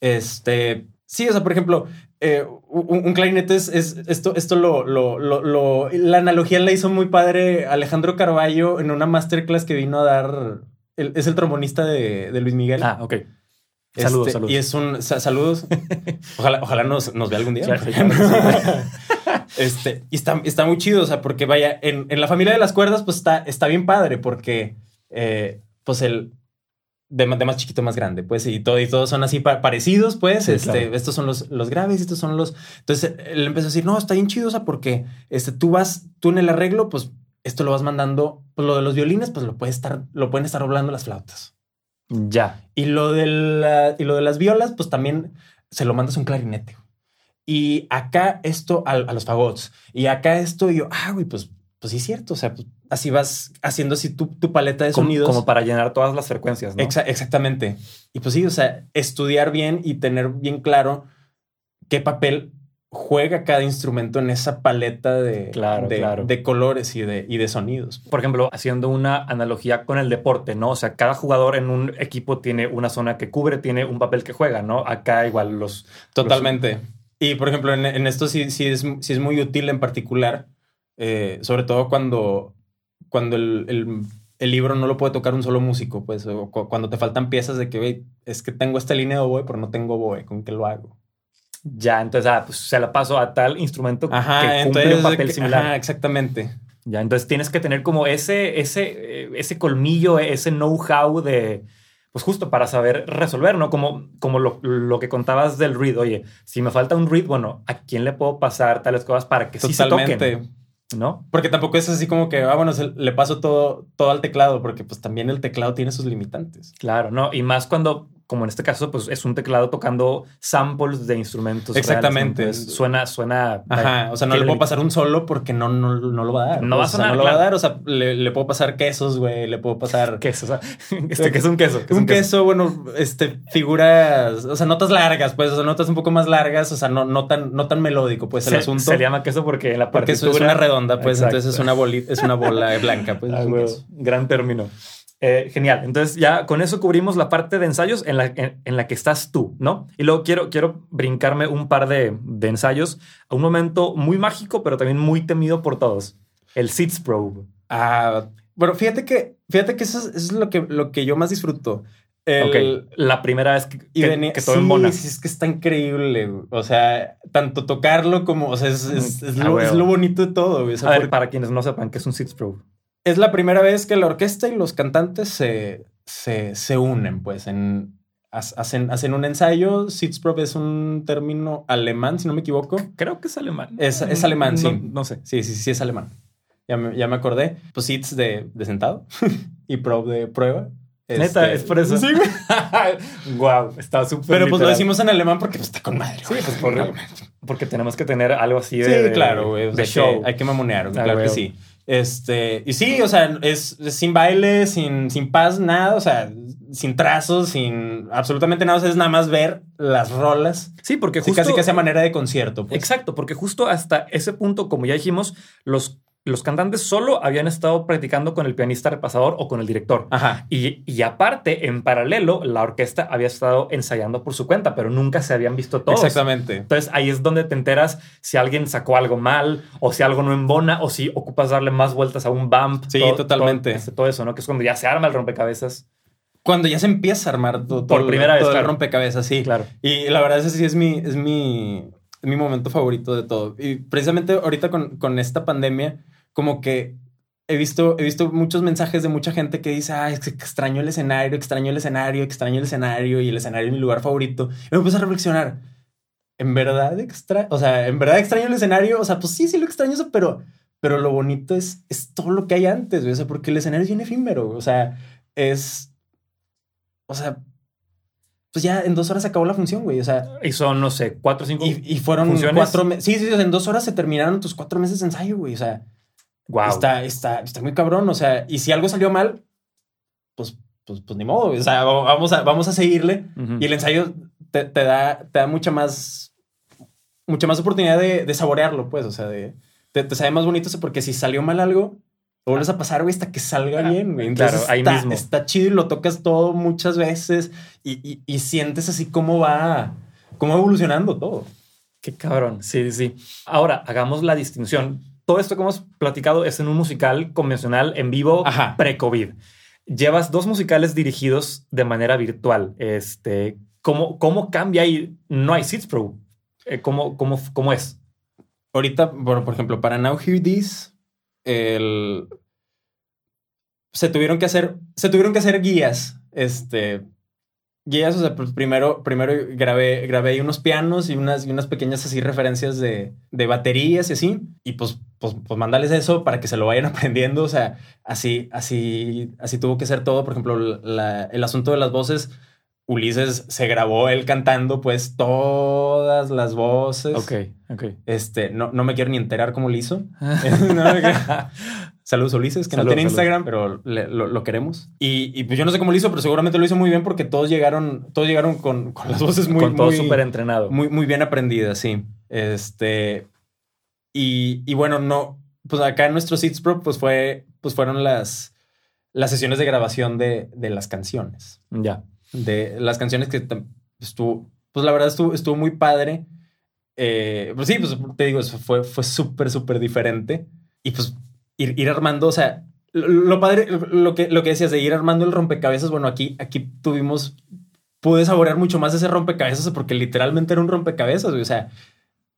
Este, sí, o sea, por ejemplo, eh, un, clarinete es, esto, esto lo, lo, lo, la analogía la hizo muy padre Alejandro Carballo en una masterclass que vino a dar. es el trombonista de, Luis Miguel. Ah, ok. Saludos, este, saludos. Y es un saludos. (laughs) Ojalá, ojalá nos, nos vea algún día. (laughs) este, y está, está muy chido, o sea, porque vaya, en, en, la familia de las cuerdas, pues está, está bien padre, porque eh, pues el, de, más chiquito más grande, pues, y todo, y todos son así parecidos, pues, este, estos son los, los graves, estos son los... Entonces, él empezó a decir, no, está bien chido, o sea, porque este, tú vas, tú en el arreglo, pues, esto lo vas mandando, pues, lo de los violines, pues, lo, puede estar, lo pueden estar doblando las flautas. Ya. Y lo, de la, y lo de las violas, pues, también se lo mandas un clarinete. Y acá esto a, a los fagots. Y acá esto, y yo, ah, güey, pues pues sí es cierto, o sea, pues, así vas haciendo así tu, paleta de sonidos. Como para llenar todas las frecuencias, ¿no? exactamente. Y pues sí, o sea, estudiar bien y tener bien claro qué papel juega cada instrumento en esa paleta de, de, colores y de, y de sonidos. Por ejemplo, haciendo una analogía con el deporte, ¿no? O sea, cada jugador en un equipo tiene una zona que cubre, tiene un papel que juega, ¿no? Acá igual los... Totalmente. Y por ejemplo, en, esto sí, sí, es, sí es muy útil en particular eh, sobre todo cuando, cuando el, libro no lo puede tocar un solo músico, pues, cuando te faltan piezas de que, es que tengo esta línea de oboe, pero no tengo oboe, ¿con qué lo hago? Ya, entonces, ah, pues se la paso a tal instrumento que cumple un papel similar. Ajá, exactamente. Ya, entonces tienes que tener como ese, ese, ese colmillo, ese know-how de, pues justo para saber resolver, ¿no? Como, como lo, lo, que contabas del read. Oye, si me falta un read, bueno, ¿a quién le puedo pasar tales cosas para que sí se toquen? ¿no? Porque tampoco es así como que, ah, bueno, le paso todo, todo al teclado, porque pues también el teclado tiene sus limitantes. Claro, ¿no? Y más cuando como en este caso, pues es un teclado tocando samples de instrumentos. Exactamente. suena, suena. Ajá. O sea, no le puedo pasar un solo porque no, no, no lo va a dar. No va a sonar. no lo va a dar. O sea, le, puedo pasar quesos, güey. Le puedo pasar. (laughs) Quesos. O sea, (laughs) este, ¿qué es un queso? un, queso? bueno, este, figuras, o sea, notas largas, pues, o sea, notas un poco más largas, o sea, no, no tan, no tan melódico, pues, el asunto. Se llama queso porque en la parte. Porque es una redonda, pues, entonces es una bolita, es una bola blanca, pues. (laughs) Ah, gran término. Eh, genial. Entonces ya con eso cubrimos la parte de ensayos en la, en, la que estás tú, ¿no? Y luego quiero, quiero brincarme un par de, de, ensayos a un momento muy mágico, pero también muy temido por todos. El Seeds Probe. Ah, bueno, fíjate que, fíjate que eso es, lo, que, lo que yo más disfruto. La primera vez que, que, todo en Bona. Sí, es que está increíble. O sea, tanto tocarlo como, o sea, es, es, es, ah, lo, bonito de todo. a ver, para quienes no sepan qué es un Seeds Probe es la primera vez que la orquesta y los cantantes se, se, unen, pues, en, hacen, hacen un ensayo. Sitzprobe es un término alemán, si no me equivoco. Creo que es alemán. Es, es alemán, sí. No, sé. Sí, sí, sí, es alemán. Ya me, ya me acordé. Pues Sitz de, de sentado (laughs) y Probe de prueba. Neta, este, es por eso. Sí, wow, (laughs) está súper. Pero pues lo decimos en alemán porque pues, está con madre. Sí, pues por, (laughs) porque tenemos que tener algo así de. Sí, claro, güey. show. hay que mamonear, claro que sí. Este, y sí, o sea, es, es sin baile, sin, sin paz, nada, o sea, sin trazos, sin absolutamente nada, o sea, es nada más ver las rolas. Sí, porque Sí, justo... casi casi a manera de concierto. pues. Exacto, porque justo hasta ese punto, como ya dijimos, los, los cantantes solo habían estado practicando con el pianista repasador o con el director. Ajá. Y, y aparte, en paralelo, la orquesta había estado ensayando por su cuenta, pero nunca se habían visto todos. Exactamente. Entonces ahí es donde te enteras si alguien sacó algo mal o si algo no embona o si ocupas darle más vueltas a un bump. Sí, totalmente. Todo, este, todo eso, ¿no? Que es cuando ya se arma el rompecabezas. Cuando ya se empieza a armar todo, Por todo- primera vez, todo el rompecabezas, sí. Claro. Y la verdad, ese sí es mi, es mi, es mi momento favorito de todo. Y precisamente ahorita con, con esta pandemia, como que he visto, he visto muchos mensajes de mucha gente que dice, que extraño el escenario, extraño el escenario, extraño el escenario y el escenario es mi lugar favorito. Y me puse a reflexionar. En verdad extra, o sea, en verdad extraño el escenario. O sea, pues sí, sí lo extraño eso, pero, pero lo bonito es, es todo lo que hay antes, güey. O sea, porque el escenario es bien efímero. O sea, es, o sea, pues ya en dos horas se acabó la función, güey. O sea, Y son, no sé, cuatro o cinco. y, y fueron ¿Funciones? cuatro meses. Sí, sí, sí, o sea, en dos horas se terminaron tus cuatro meses de ensayo, güey. O sea, Wow. está, está, está muy cabrón. O sea, y si algo salió mal, pues, pues, pues ni modo. O sea, vamos a, vamos a seguirle. Y el ensayo te, te da, te da mucha más, mucha más oportunidad de, de saborearlo, pues. O sea, de, te, te sabe más bonito porque si salió mal algo, lo vuelves a pasar, güey, hasta que salga Ah, bien, güey. Entonces claro, ahí está, mismo. está chido y lo tocas todo muchas veces y, y- y sientes así cómo va, cómo va evolucionando todo. Qué cabrón. Sí, sí. Ahora, hagamos la distinción. Todo esto que hemos platicado es en un musical convencional en vivo pre-COVID. Llevas dos musicales dirigidos de manera virtual. Este, ¿cómo, cómo cambia ahí? No hay Seats Pro. Eh, ¿Cómo, cómo, cómo es? Ahorita, por, por ejemplo, para Now Hear This, el... se tuvieron que hacer, se tuvieron que hacer guías, este, guías, o sea, pues primero, primero grabé, grabé ahí unos pianos y unas, y unas pequeñas así referencias de, de baterías y así, y pues, pues, pues mandales eso para que se lo vayan (laughs) aprendiendo, o sea, así, así, así tuvo que ser todo, por ejemplo, la- el asunto de las voces, Ulises se grabó él cantando pues todas las voces. Ok, ok. Este, no, no me quiero ni enterar cómo lo hizo. (laughs) (laughs) No, Saludos, Ulises, que Salud, no tiene salud. Instagram, pero le- lo, lo queremos. Y, y, pues yo no sé cómo lo hizo, pero seguramente lo hizo muy bien porque todos llegaron, todos llegaron con, con las voces muy, Con todo muy, súper entrenado. muy, muy bien aprendidas, sí. Este, y, y bueno, no, pues acá en nuestro Seeds Pro, pues fue, pues fueron las, las sesiones de grabación de, de las canciones Ya. de las canciones que estuvo, pues la verdad estuvo, estuvo muy padre. Eh, pues sí, pues te digo, fue, fue súper, súper diferente. Y pues ir, ir armando, o sea, lo, lo padre, lo que, lo que decías de ir armando el rompecabezas, bueno, aquí, aquí tuvimos, pude saborear mucho más ese rompecabezas porque literalmente era un rompecabezas, güey, o sea,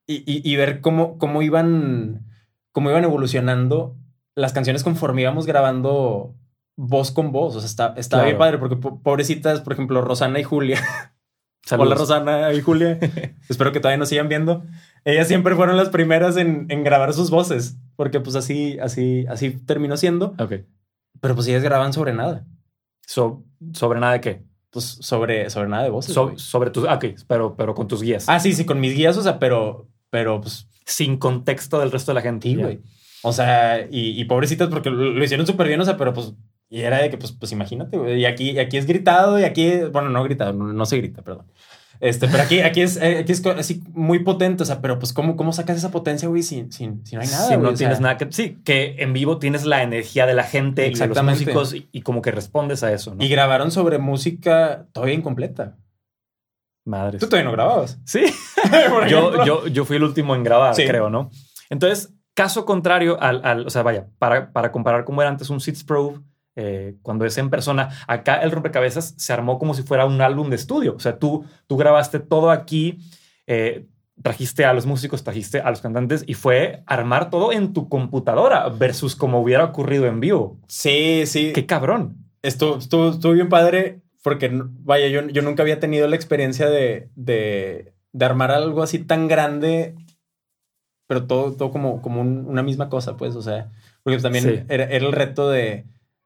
y, y, y ver cómo, cómo iban, cómo iban evolucionando las canciones conforme íbamos grabando voz con voz. O sea, está, está Claro. bien padre porque po- pobrecitas, por ejemplo, Rosana y Julia. (laughs) Saludos. Hola Rosana y Julia. (laughs) Espero que todavía nos sigan viendo. Ellas siempre fueron las primeras en, en grabar sus voces, porque pues así, así, así terminó siendo. Ok. Pero pues ellas graban sobre nada. So- ¿Sobre nada de qué? Pues sobre, sobre nada de voces. So- sobre tus... Ok, pero, pero con tus guías. ah, sí, sí, con mis guías, o sea, pero, pero pues Sin contexto del resto de la gente. Sí, Ya. güey. O sea, y, y pobrecitas porque lo, lo hicieron súper bien, o sea, pero pues, y era de que, pues, pues imagínate, güey. Y aquí, y aquí es gritado, y aquí, bueno, no gritado, no, no se grita, perdón. Este, pero aquí, aquí es, eh, aquí es así muy potente, o sea, pero pues, ¿cómo, cómo sacas esa potencia, güey, si, si, si no hay nada? si no güey? Tienes sea, nada que... Sí, que en vivo tienes la energía de la gente y de los músicos y, y como que respondes a eso, ¿no? Y grabaron sobre música todavía incompleta. Madres. Tú todavía no grababas. Sí. (laughs) Yo, yo, yo fui el último en grabar, Sí. creo, ¿no? Entonces, caso contrario al, al- o sea, vaya, para, para comparar cómo era antes un Seeds Pro, eh, cuando es en persona, acá el rompecabezas se armó como si fuera un álbum de estudio. O sea, tú, tú grabaste todo aquí, eh, trajiste a los músicos, trajiste a los cantantes y fue armar todo en tu computadora versus como hubiera ocurrido en vivo. Sí, sí. Qué cabrón. estuvo, estuvo, estuvo bien padre porque, vaya, yo, yo nunca había tenido la experiencia de, de, de armar algo así tan grande, pero todo, todo como, como un- una misma cosa, pues, o sea, porque también Sí. era, era el reto de,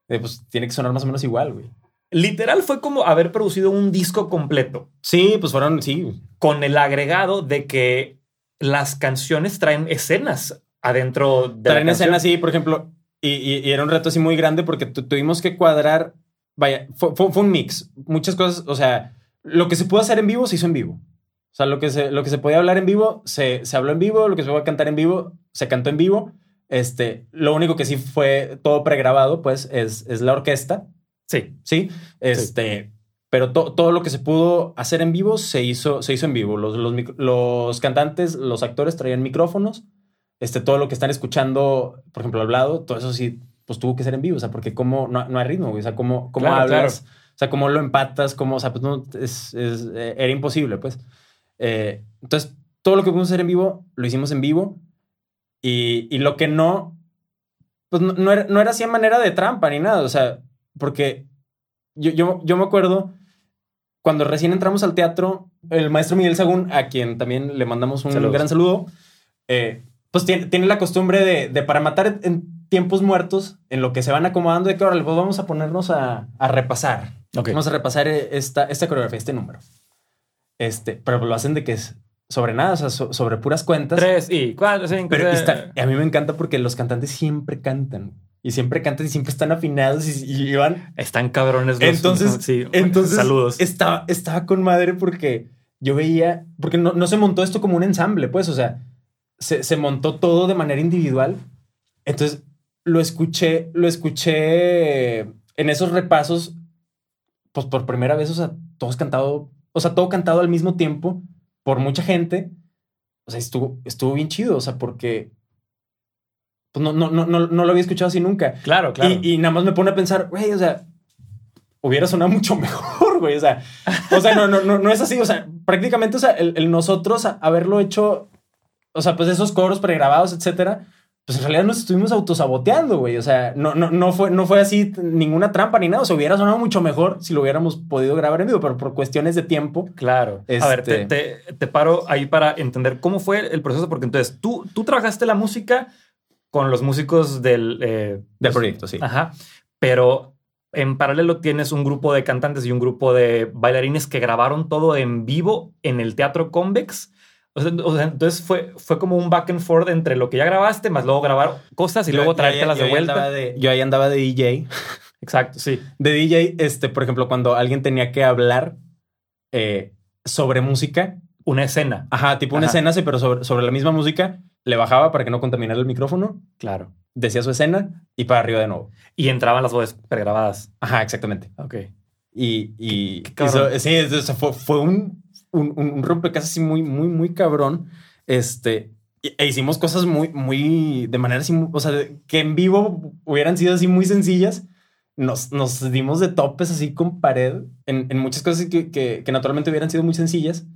de, pues, tiene que sonar más o menos igual, güey. Literal fue como haber producido un disco completo. Sí, pues fueron, sí, con el agregado de que las canciones traen escenas adentro de traen la escenas así, por ejemplo, y, y- y era un reto así muy grande porque tu- tuvimos que cuadrar, vaya, fue, fue- fue un mix, muchas cosas, o sea, lo que se pudo hacer en vivo se hizo en vivo. O sea, lo que se, lo que se podía hablar en vivo se, se habló en vivo, lo que se podía cantar en vivo se cantó en vivo. Este, lo único que sí fue todo pregrabado, pues, es, es la orquesta, Sí. ¿sí? Este, pero to- todo lo que se pudo hacer en vivo se hizo, se hizo en vivo. Los, los, los cantantes, los actores traían micrófonos. Este, todo lo que están escuchando, por ejemplo, hablado, todo eso sí, pues tuvo que ser en vivo. O sea, porque cómo, no, no hay ritmo, güey. O sea, cómo, cómo Claro, hablas, o sea, cómo lo empatas, cómo, o sea, pues no, es, es- eh, era imposible, pues. Eh, entonces, todo lo que pudimos hacer en vivo, lo hicimos en vivo. Y, y lo que no, pues no, no era, no era así a manera de trampa ni nada. O sea, porque yo, yo, yo me acuerdo cuando recién entramos al teatro, el maestro Miguel Sagún, a quien también le mandamos un Saludos. gran saludo, eh, pues tiene, tiene la costumbre de, de para matar en tiempos muertos, en lo que se van acomodando, de que ahora pues vamos a ponernos a, a repasar. Vamos a repasar eh, esta, esta coreografía, este número. Este, pero lo hacen de que es sobre nada, o sea, so- sobre puras cuentas. Tres y cuatro, cinco. Pero está- a mí me encanta porque los cantantes siempre cantan. Y siempre cantan y siempre están afinados y, y van. Están cabrones los Entonces, sí, entonces saludos. Estaba, estaba con madre porque yo veía, porque no, no se montó esto como un ensamble, pues, o sea, se, se montó todo de manera individual. Entonces, lo escuché, lo escuché en esos repasos, pues por primera vez, o sea, todos cantado, o sea, todo cantado al mismo tiempo por mucha gente. O sea, estuvo, estuvo bien chido, o sea, porque pues no, no, no, no, lo había escuchado así nunca. Claro, claro. Y, y nada más me pone a pensar, güey, o sea, hubiera sonado (laughs) mucho mejor, güey. O sea, o sea, no, no, no, no es así. O sea, prácticamente, o sea, el, el nosotros haberlo hecho, o sea, pues esos coros pregrabados, etcétera, pues en realidad nos estuvimos autosaboteando, güey. O sea, no, no, no fue, no fue así ninguna trampa ni nada. O sea, hubiera sonado mucho mejor si lo hubiéramos podido grabar en vivo, pero por cuestiones de tiempo. Claro. A ver, te, Este- te- te paro ahí para entender cómo fue el proceso, porque entonces tú, tú trabajaste la música con los músicos del... eh, Del proyecto, sí. Ajá. Pero en paralelo tienes un grupo de cantantes y un grupo de bailarines que grabaron todo en vivo en el Teatro Convex. O sea, o sea, entonces fue, fue como un back and forth entre lo que ya grabaste, más luego grabar cosas y Yo- luego traértelas yo de vuelta. de- yo ahí andaba de DJ. Exacto, sí. de DJ, este, por ejemplo, cuando alguien tenía que hablar eh, sobre música, Una escena. ajá, tipo una Ajá. escena, sí, pero sobre, sobre la misma música, le bajaba para que no contaminara el micrófono, Claro. decía su escena y para arriba de nuevo. Y entraban las voces pregrabadas. Ajá, exactamente. Ok. Y, y Qué hizo- sí, es- o sea, fue, fue un, un, un rompecabezas así muy, muy, muy cabrón. Este, e hicimos cosas muy, muy, de manera así, o sea, que en vivo hubieran sido así muy sencillas. Nos, nos dimos de topes así con pared en, en muchas cosas que, que, que naturalmente hubieran sido muy sencillas.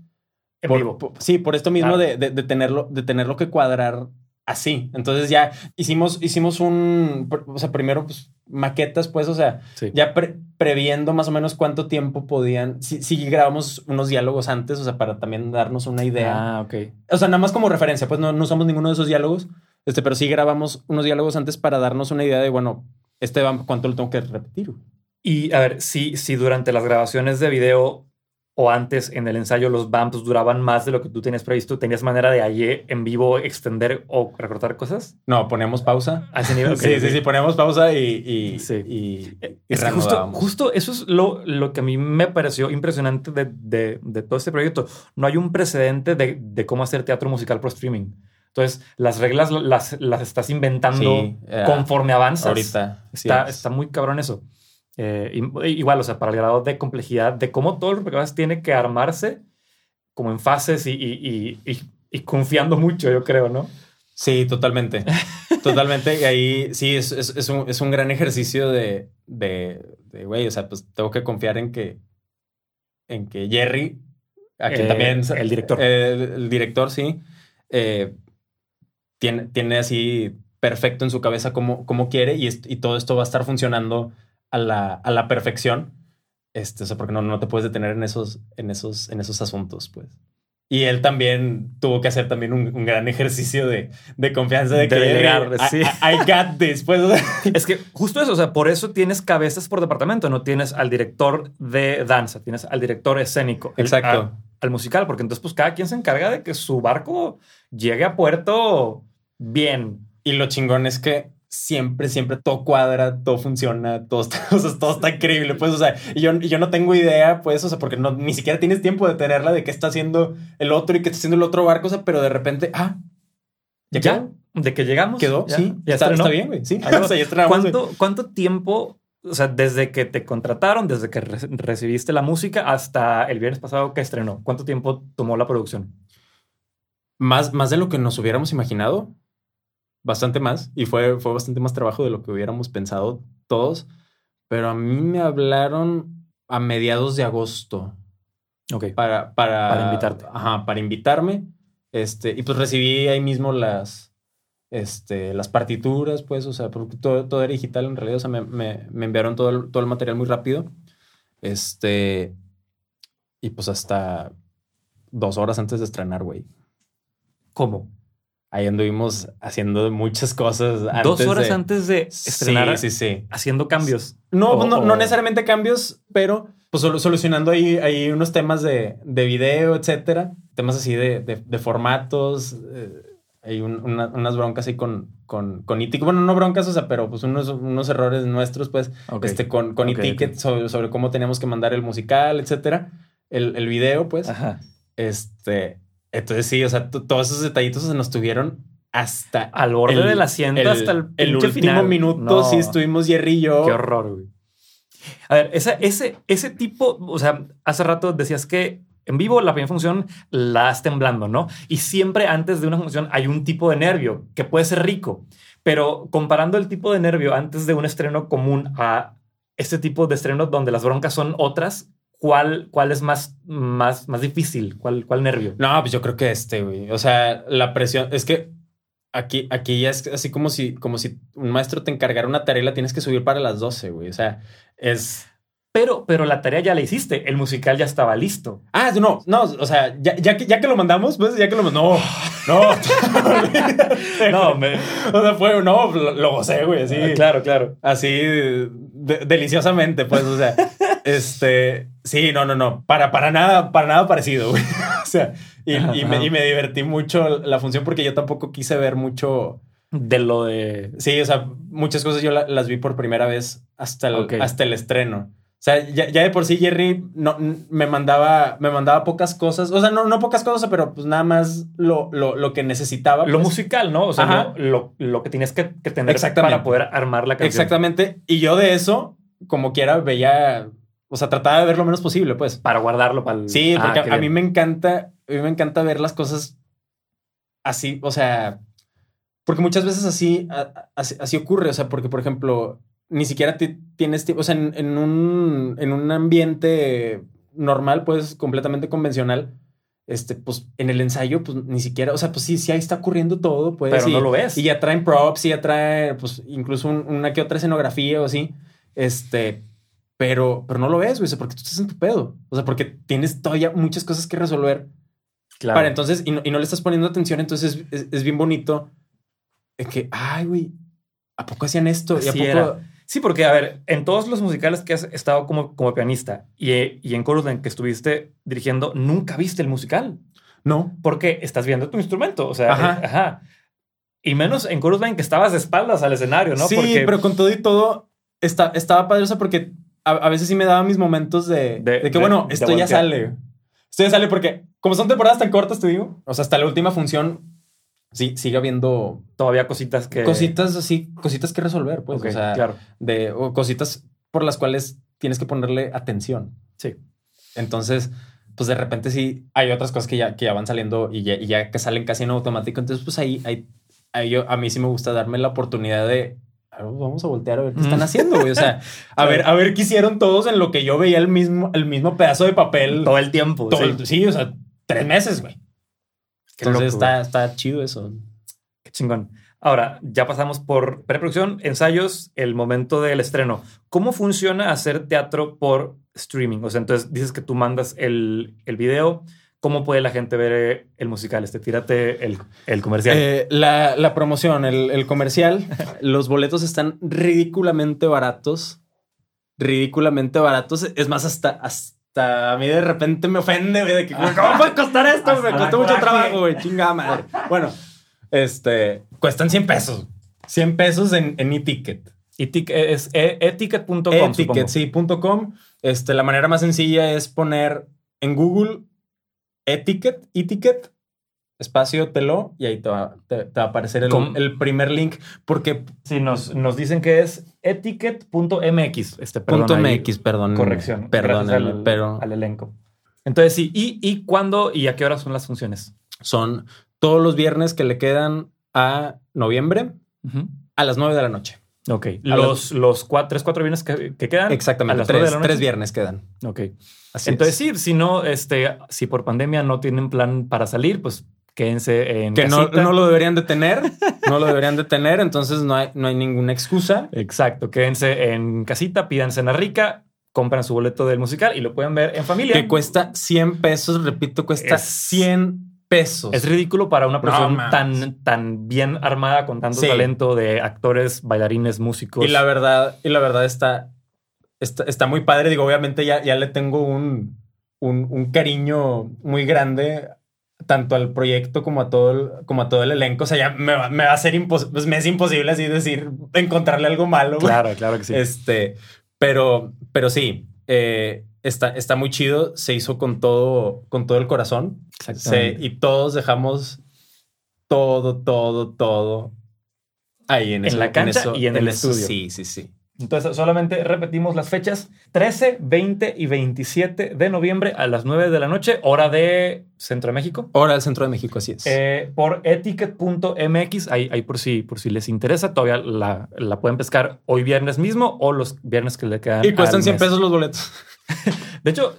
En Por- vivo. por- sí, por esto mismo Claro. de, de, de tenerlo, de tenerlo que cuadrar así. Entonces ya hicimos, hicimos un, o sea, primero pues maquetas, pues, o sea, Sí. ya pre- previendo más o menos cuánto tiempo podían, si, si grabamos unos diálogos antes, o sea, para también darnos una idea. Ah, ok. O sea, nada más como referencia, pues no, no usamos ninguno de esos diálogos, este, pero sí grabamos unos diálogos antes para darnos una idea de, bueno, este va, cuánto lo tengo que repetir. Y a ver, si, si durante las grabaciones de video o antes en el ensayo los bumps duraban más de lo que tú tenías previsto, ¿tenías manera de allí en vivo extender o recortar cosas? No, ponemos pausa. A ese nivel. (laughs) sí, ok, sí, ok. sí, ponemos pausa y, y, Sí. y, y Es que justo, justo eso es lo, lo que a mí me pareció impresionante de, de- de todo este proyecto. No hay un precedente de, de cómo hacer teatro musical por streaming. Entonces, las reglas las, las estás inventando Sí, eh, conforme avanzas. Ahorita. sí Está, es. está muy cabrón eso. Eh, igual, o sea, para el grado de complejidad de cómo todo el rompecabezas tiene que armarse como en fases y, y- y- y- confiando mucho, yo creo, ¿no? Sí, totalmente. totalmente. Y ahí sí, es, es, es un, es un gran ejercicio de, de, de, güey, o sea, pues tengo que confiar en que, en que Jerry, a quien Eh, también... el director. eh, el, el director, sí. eh, tiene, tiene así perfecto en su cabeza cómo, cómo quiere y, y todo esto va a estar funcionando a la, a la perfección. Este, o sea, porque no, no te puedes detener en esos, en esos, en esos asuntos, pues. Y él también tuvo que hacer también un, un gran (laughs) ejercicio de, de confianza de De que delegar, I- sí. I, I got this. Pues, o sea, (laughs) Es que justo eso, o sea, por eso tienes cabezas por departamento, no tienes al director de danza, tienes al director escénico. el- Exacto. a- al musical, porque entonces pues cada quien se encarga de que su barco llegue a puerto bien. y lo chingón es que siempre, siempre todo cuadra, todo funciona, todo está, (laughs) o sea, todo está increíble, pues, o sea, y yo, y yo no tengo idea, pues, o sea, porque no, ni siquiera tienes tiempo de tenerla de qué está haciendo el otro y qué está haciendo el otro barco, o sea, pero de repente, ah, ya, ¿Ya? de que llegamos. Quedó, sí, ya está, está, bien, güey, sí. (laughs) o sea, ya ¿Cuánto, ¿Cuánto tiempo o sea, desde que te contrataron, desde que recibiste la música hasta el viernes pasado que estrenó, ¿cuánto tiempo tomó la producción? Más, más de lo que nos hubiéramos imaginado bastante más y fue, fue bastante más trabajo de lo que hubiéramos pensado todos, pero a mí me hablaron a mediados de agosto. Ok. Para, para, para invitarte. Ajá, para invitarme. Este, y pues recibí ahí mismo las, este, las partituras, pues, o sea, porque todo, todo era digital en realidad, o sea, me, me, me enviaron todo el, todo el material muy rápido. Este, y pues hasta dos horas antes de estrenar, güey. ¿Cómo? Ahí anduvimos haciendo muchas cosas. Antes Dos horas antes de estrenar. Sí, sí, sí. Haciendo cambios. No, no, no, necesariamente cambios, pero pues solucionando ahí, ahí unos temas de, de video, etcétera. Temas así de, de, formatos. Eh, hay unas broncas ahí con, con, con Bueno, no broncas, o sea, pero pues unos, unos errores nuestros, pues, este, con, con e sobre, sobre, cómo teníamos que mandar el musical, etcétera. El, el video, pues. Ajá. Este, entonces sí, o sea, todos esos detallitos se nos tuvieron hasta... Al borde del asiento, hasta el, el último minuto, sí estuvimos Jerry y yo. Qué horror, güey. A ver, ese, ese, ese tipo, o sea, hace rato decías que en vivo la primera función la has temblando, ¿no? Y siempre antes de una función hay un tipo de nervio que puede ser rico, pero comparando el tipo de nervio antes de un estreno común a este tipo de estreno donde las broncas son otras, ¿cuál, cuál es más, más, más difícil? ¿Cuál, ¿Cuál nervio? No, pues yo creo que este, güey. O sea, la presión es que aquí, aquí ya es así como si, como si un maestro te encargara una tarea y la tienes que subir para las 12, güey. O sea, es... Pero, pero la tarea ya la hiciste, el musical ya estaba listo. Ah, no, no, o sea, ya, ya, que, ya que lo mandamos, pues ya que lo mandamos. No, (laughs) no, no, me... o sea, fue, no, lo, lo gocé, güey, así. Ah, claro, claro. Así, deliciosamente, pues, o sea, (laughs) este, sí, no, no, no, para, para nada, para nada parecido, güey. (laughs) o sea, y, y, me, y, me, divertí mucho la función porque yo tampoco quise ver mucho de lo de. Sí, o sea, muchas cosas yo las vi por primera vez hasta el, hasta el estreno. O sea, ya, ya, de por sí Jerry no, me, mandaba, me mandaba pocas cosas. O sea, no, no pocas cosas, pero pues nada más lo, lo, lo que necesitaba. Lo pues. musical, ¿no? O sea, lo, lo, que tienes que, que tener para poder armar la canción. Exactamente. Y yo de eso, como quiera, veía o sea, trataba de ver lo menos posible, pues. Para guardarlo para el... Sí, porque ah, a, mí me encanta, a mí me encanta ver las cosas así, o sea, porque muchas veces así, así, ocurre, o sea, porque, por ejemplo, ni siquiera tienes tiempo, o sea, en, un, en un ambiente normal, pues, completamente convencional, este, pues, en el ensayo, pues, ni siquiera, o sea, pues sí, sí, ahí está ocurriendo todo, pues. Pero no lo ves. Y ya traen props, y ya traen, pues, incluso una que otra escenografía o así, este pero, pero no lo ves, güey, porque tú estás en tu pedo. O sea, porque tienes todavía muchas cosas que resolver. Claro. Para entonces, y no, y no le estás poniendo atención, entonces es, bien bonito que, ay, güey, ¿a poco hacían esto? ¿Y a poco... Sí, porque, a ver, en todos los musicales que has estado como, como pianista y, y en Chorus que estuviste dirigiendo, nunca viste el musical. No. Porque estás viendo tu instrumento. O sea, ajá. ajá. Y menos en Chorus que estabas de espaldas al escenario, ¿no? Sí, pero con todo y todo, está, estaba padre, porque a, veces sí me daba mis momentos de, de, que, bueno, esto ya sale. Esto ya sale porque, como son temporadas tan cortas, te digo, o sea, hasta la última función, sí, sigue habiendo todavía cositas que. Cositas así, cositas que resolver, pues. o sea, claro. De, o cositas por las cuales tienes que ponerle atención. Sí. Entonces, pues de repente sí hay otras cosas que ya, que ya van saliendo y ya, y ya que salen casi en automático. Entonces, pues ahí, ahí, ahí yo, a mí sí me gusta darme la oportunidad de vamos a voltear a ver qué están haciendo, güey. O sea, (laughs) a ver, a ver qué hicieron todos en lo que yo veía el mismo, el mismo pedazo de papel. Todo el tiempo. sí. o sea, tres meses, güey. Entonces está, está chido eso. Qué chingón. Ahora, ya pasamos por preproducción, ensayos, el momento del estreno. ¿Cómo funciona hacer teatro por streaming? O sea, entonces dices que tú mandas el, el video, ¿Cómo puede la gente ver eh, el musical? Este, tírate el, el comercial. Eh, la, la, promoción, el, el comercial. (laughs) los boletos están ridículamente baratos. Ridículamente baratos. Es más, hasta, hasta a mí de repente me ofende, güey, de que, ¿cómo puede costar esto? me costó mucho trabajo, güey, chingada madre. Bueno, este, cuestan 100 pesos. 100 pesos en, en e-ticket. E-tic- es e- eticket.com. E-ticket, supongo. sí, punto .com. Este, la manera más sencilla es poner en Google e-ticket, e-ticket, espacio telo, y ahí te va, te- te va a aparecer el, el primer link, porque Sí, nos, nos dicen que es eticket.mx. Este, perdón, punto ahí, MX, perdón. Corrección. Perdón, al, pero al elenco. Entonces, sí. ¿Y, ¿Y cuándo y a qué hora son las funciones? son todos los viernes que le quedan a noviembre a las 9 de la noche. Ok. Los, los cuatro, tres, cuatro viernes que, que quedan. a Exactamente, las nueve de tres, la noche. tres viernes quedan. Ok. Así Entonces, es. sí, si no, este, si por pandemia no tienen plan para salir, pues quédense en Que no, no lo deberían de tener, no lo deberían de tener, entonces no hay, no hay ninguna excusa. Exacto, quédense en casita, pidan cena rica, compran su boleto del musical y lo pueden ver en familia. Que cuesta 100 pesos, repito, cuesta Es- 100 pesos. Es ridículo para una mames. tan, tan bien armada con tanto Sí. talento de actores, bailarines, músicos. Y la verdad, y la verdad está, está, está muy padre. Digo, obviamente ya, ya le tengo un, un, un cariño muy grande tanto al proyecto como a todo el, como a todo el elenco. O sea, ya me va, me va a ser imposible, pues me es imposible así decir, encontrarle algo malo. Claro, claro que sí. (laughs) Este, pero, pero sí, eh, está, está muy chido. Se hizo con todo, con todo el corazón. Se- Exactamente. y todos dejamos todo, todo, todo ahí en, En eso- la cancha eso- y en el eso. estudio. Sí, sí, sí. Entonces, solamente repetimos las fechas: 13, 20 y 27 de noviembre a las 9 de la noche, hora de Centro de México. Ahora el centro de México, así es. Eh, por eticket.mx, ahí, ahí por, si, por si les interesa, todavía la, la pueden pescar hoy viernes mismo o los viernes que le quedan. y cuestan al 100 mes. pesos los boletos. (laughs) De hecho,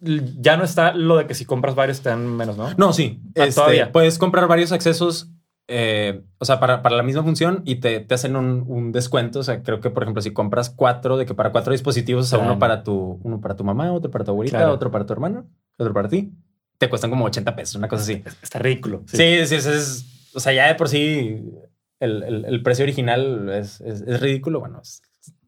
ya no está lo de que si compras varios te dan menos, ¿no? No, sí. Ah, Este, todavía. Puedes comprar varios accesos, eh, o sea, para, para la misma función y te, te hacen un, un descuento. O sea, creo que, por ejemplo, si compras cuatro, de que para cuatro dispositivos, o sea, Claro. uno para tu, uno para tu mamá, otro para tu abuelita, Claro. otro para tu hermano, otro para ti, te cuestan como 80 pesos, una cosa así. Está ridículo. Sí, sí, ese es, o sea, ya de por sí el, el- el precio original es, es- es ridículo. Bueno, es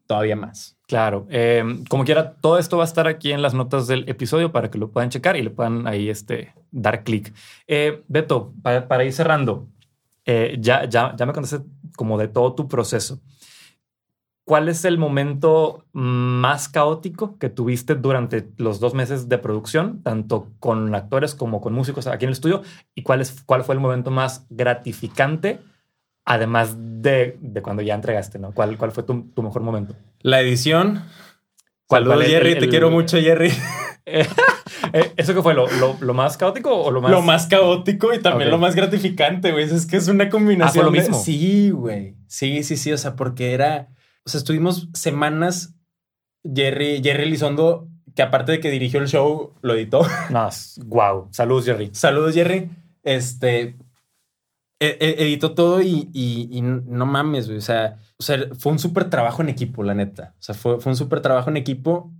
todavía más. Claro. Eh, como quiera, todo esto va a estar aquí en las notas del episodio para que lo puedan checar y le puedan ahí este, dar clic. Eh, Beto, para, para ir cerrando, eh, ya, ya, ya me contaste como de todo tu proceso. ¿Cuál es el momento más caótico que tuviste durante los dos meses de producción, tanto con actores como con músicos aquí en el estudio? ¿Y cuál, es, cuál fue el momento más gratificante, además de, de cuando ya entregaste? ¿no? ¿Cuál, ¿Cuál fue tu, tu mejor momento? La edición. ¿Cuál- Saludos, cuál Jerry. el- te quiero mucho, Jerry. (laughs) Eh, ¿Eso qué fue? ¿Lo, lo, lo más caótico o lo más...? Lo más caótico y también lo más gratificante, güey. Es que es una combinación. Ah, de-. Sí, güey. Sí, sí, sí. O sea, porque era. O sea, estuvimos semanas. Jerry, Jerry Elizondo, que aparte de que dirigió el show, lo editó. (laughs) No, wow. Saludos, Jerry. Saludos, Jerry. Este. e- e- editó todo y, y- y no mames, güey. O sea, o sea, fue un súper trabajo en equipo, la neta. O sea, fue, fue un súper trabajo en equipo.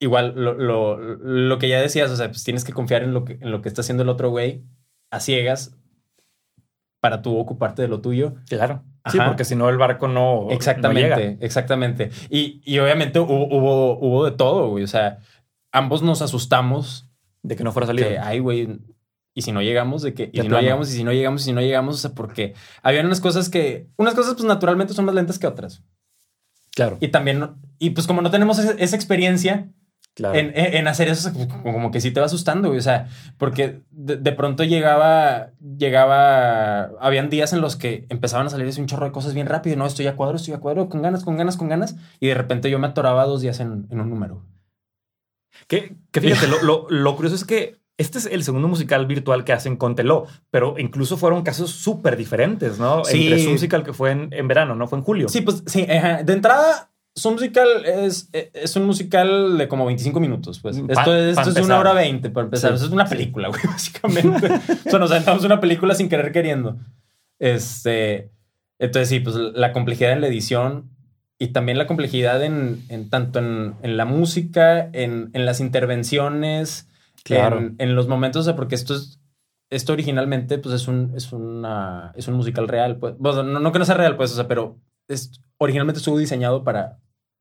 Igual, lo, lo, lo que ya decías, o sea, pues tienes que confiar en lo que, en lo que está haciendo el otro güey a ciegas para tú ocuparte de lo tuyo. Claro. Sí, porque si no el barco no no Exactamente, llega. exactamente. Y, y obviamente hubo, hubo, hubo de todo, güey. O sea, ambos nos asustamos de que no fuera a salir. que, ay, güey, y si no llegamos, de que, y De si no llegamos, y si no llegamos, y si no llegamos, o sea, porque habían unas cosas que, unas cosas, pues naturalmente son más lentas que otras. Claro. Y también, y pues como no tenemos esa, esa experiencia claro. en, en- en hacer eso, como, que sí te va asustando, güey. O sea, porque de, de pronto llegaba, llegaba, habían días en los que empezaban a salir un chorro de cosas bien rápido. No, estoy a cuadro, estoy a cuadro, con ganas, con ganas, con ganas. Y de repente yo me atoraba dos días en, en un número. Que, que fíjate, lo, lo- lo curioso es que este es el segundo musical virtual que hacen con Teló, pero incluso fueron casos súper diferentes, ¿no? Sí. Entre su musical que fue en, en verano, ¿no? Fue en julio. Sí, pues sí, ajá. de entrada, su musical es, es un musical de como 25 minutos. Pues Pa- esto, es- esto es una hora 20 para empezar. Sí. Eso es una película, güey, (laughs) básicamente. o sea, nos aventamos una película sin querer queriendo. Este, entonces, sí, pues la complejidad en la edición y también la complejidad en, en tanto en, en la música, en, en las intervenciones, Claro. en, en los momentos, o sea, porque esto es. Esto originalmente, pues es un, es una, es un musical real. Pues, Bueno, no, no que no sea real, pues, o sea, pero es, originalmente estuvo diseñado para,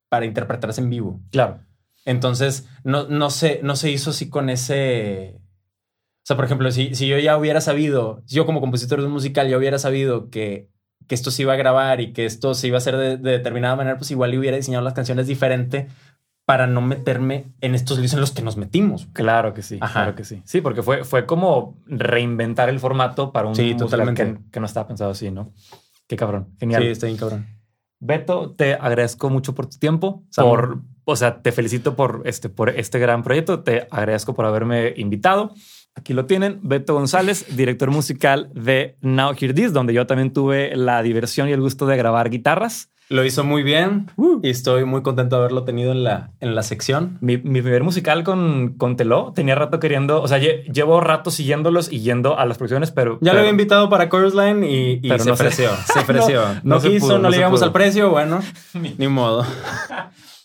para interpretarse en vivo. Claro. Entonces, no, no, se, no se hizo así con ese. O sea, por ejemplo, si, si yo ya hubiera sabido, si yo como compositor de un musical ya hubiera sabido que que esto se iba a grabar y que esto se iba a hacer de, de determinada manera, pues igual le hubiera diseñado las canciones diferente para no meterme en estos líos en los que nos metimos. Claro que sí, Ajá. claro que sí. Sí, porque fue, fue como reinventar el formato para un Sí, musical totalmente. que, que no estaba pensado así, ¿no? Qué cabrón. Genial. Sí, está bien cabrón. Beto, te agradezco mucho por tu tiempo, por, o sea, te felicito por este, por este gran proyecto, te agradezco por haberme invitado. Aquí lo tienen, Beto González, (laughs) director musical de Now Hear This, donde yo también tuve la diversión y el gusto de grabar guitarras. Lo hizo muy bien Uh. y estoy muy contento de haberlo tenido en la, en la sección. Mi, mi primer musical con, con Teló, tenía rato queriendo, o sea, lle- llevo rato siguiéndolos y yendo a las producciones, pero... Ya pero- lo había invitado para Chorus Line y, y Pero se no se- ofreció. Se (laughs) ofreció. No, no, no se quiso, pudo, no, le llegamos al precio. Bueno, (laughs) ni modo. (laughs)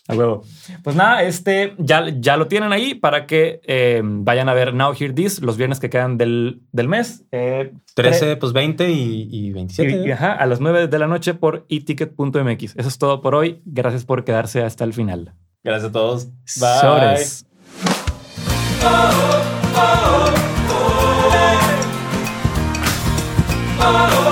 A huevo. Pues nada, este ya, ya lo tienen ahí para que eh, vayan a ver Now Hear This los viernes que quedan del, del mes. Eh, 13, pues 20 y, y y- 27. y, ajá, a las 9 de la noche por eticket.mx. Eso es todo por hoy. Gracias por quedarse hasta el final. Gracias a todos. Bye. Sobres. oh,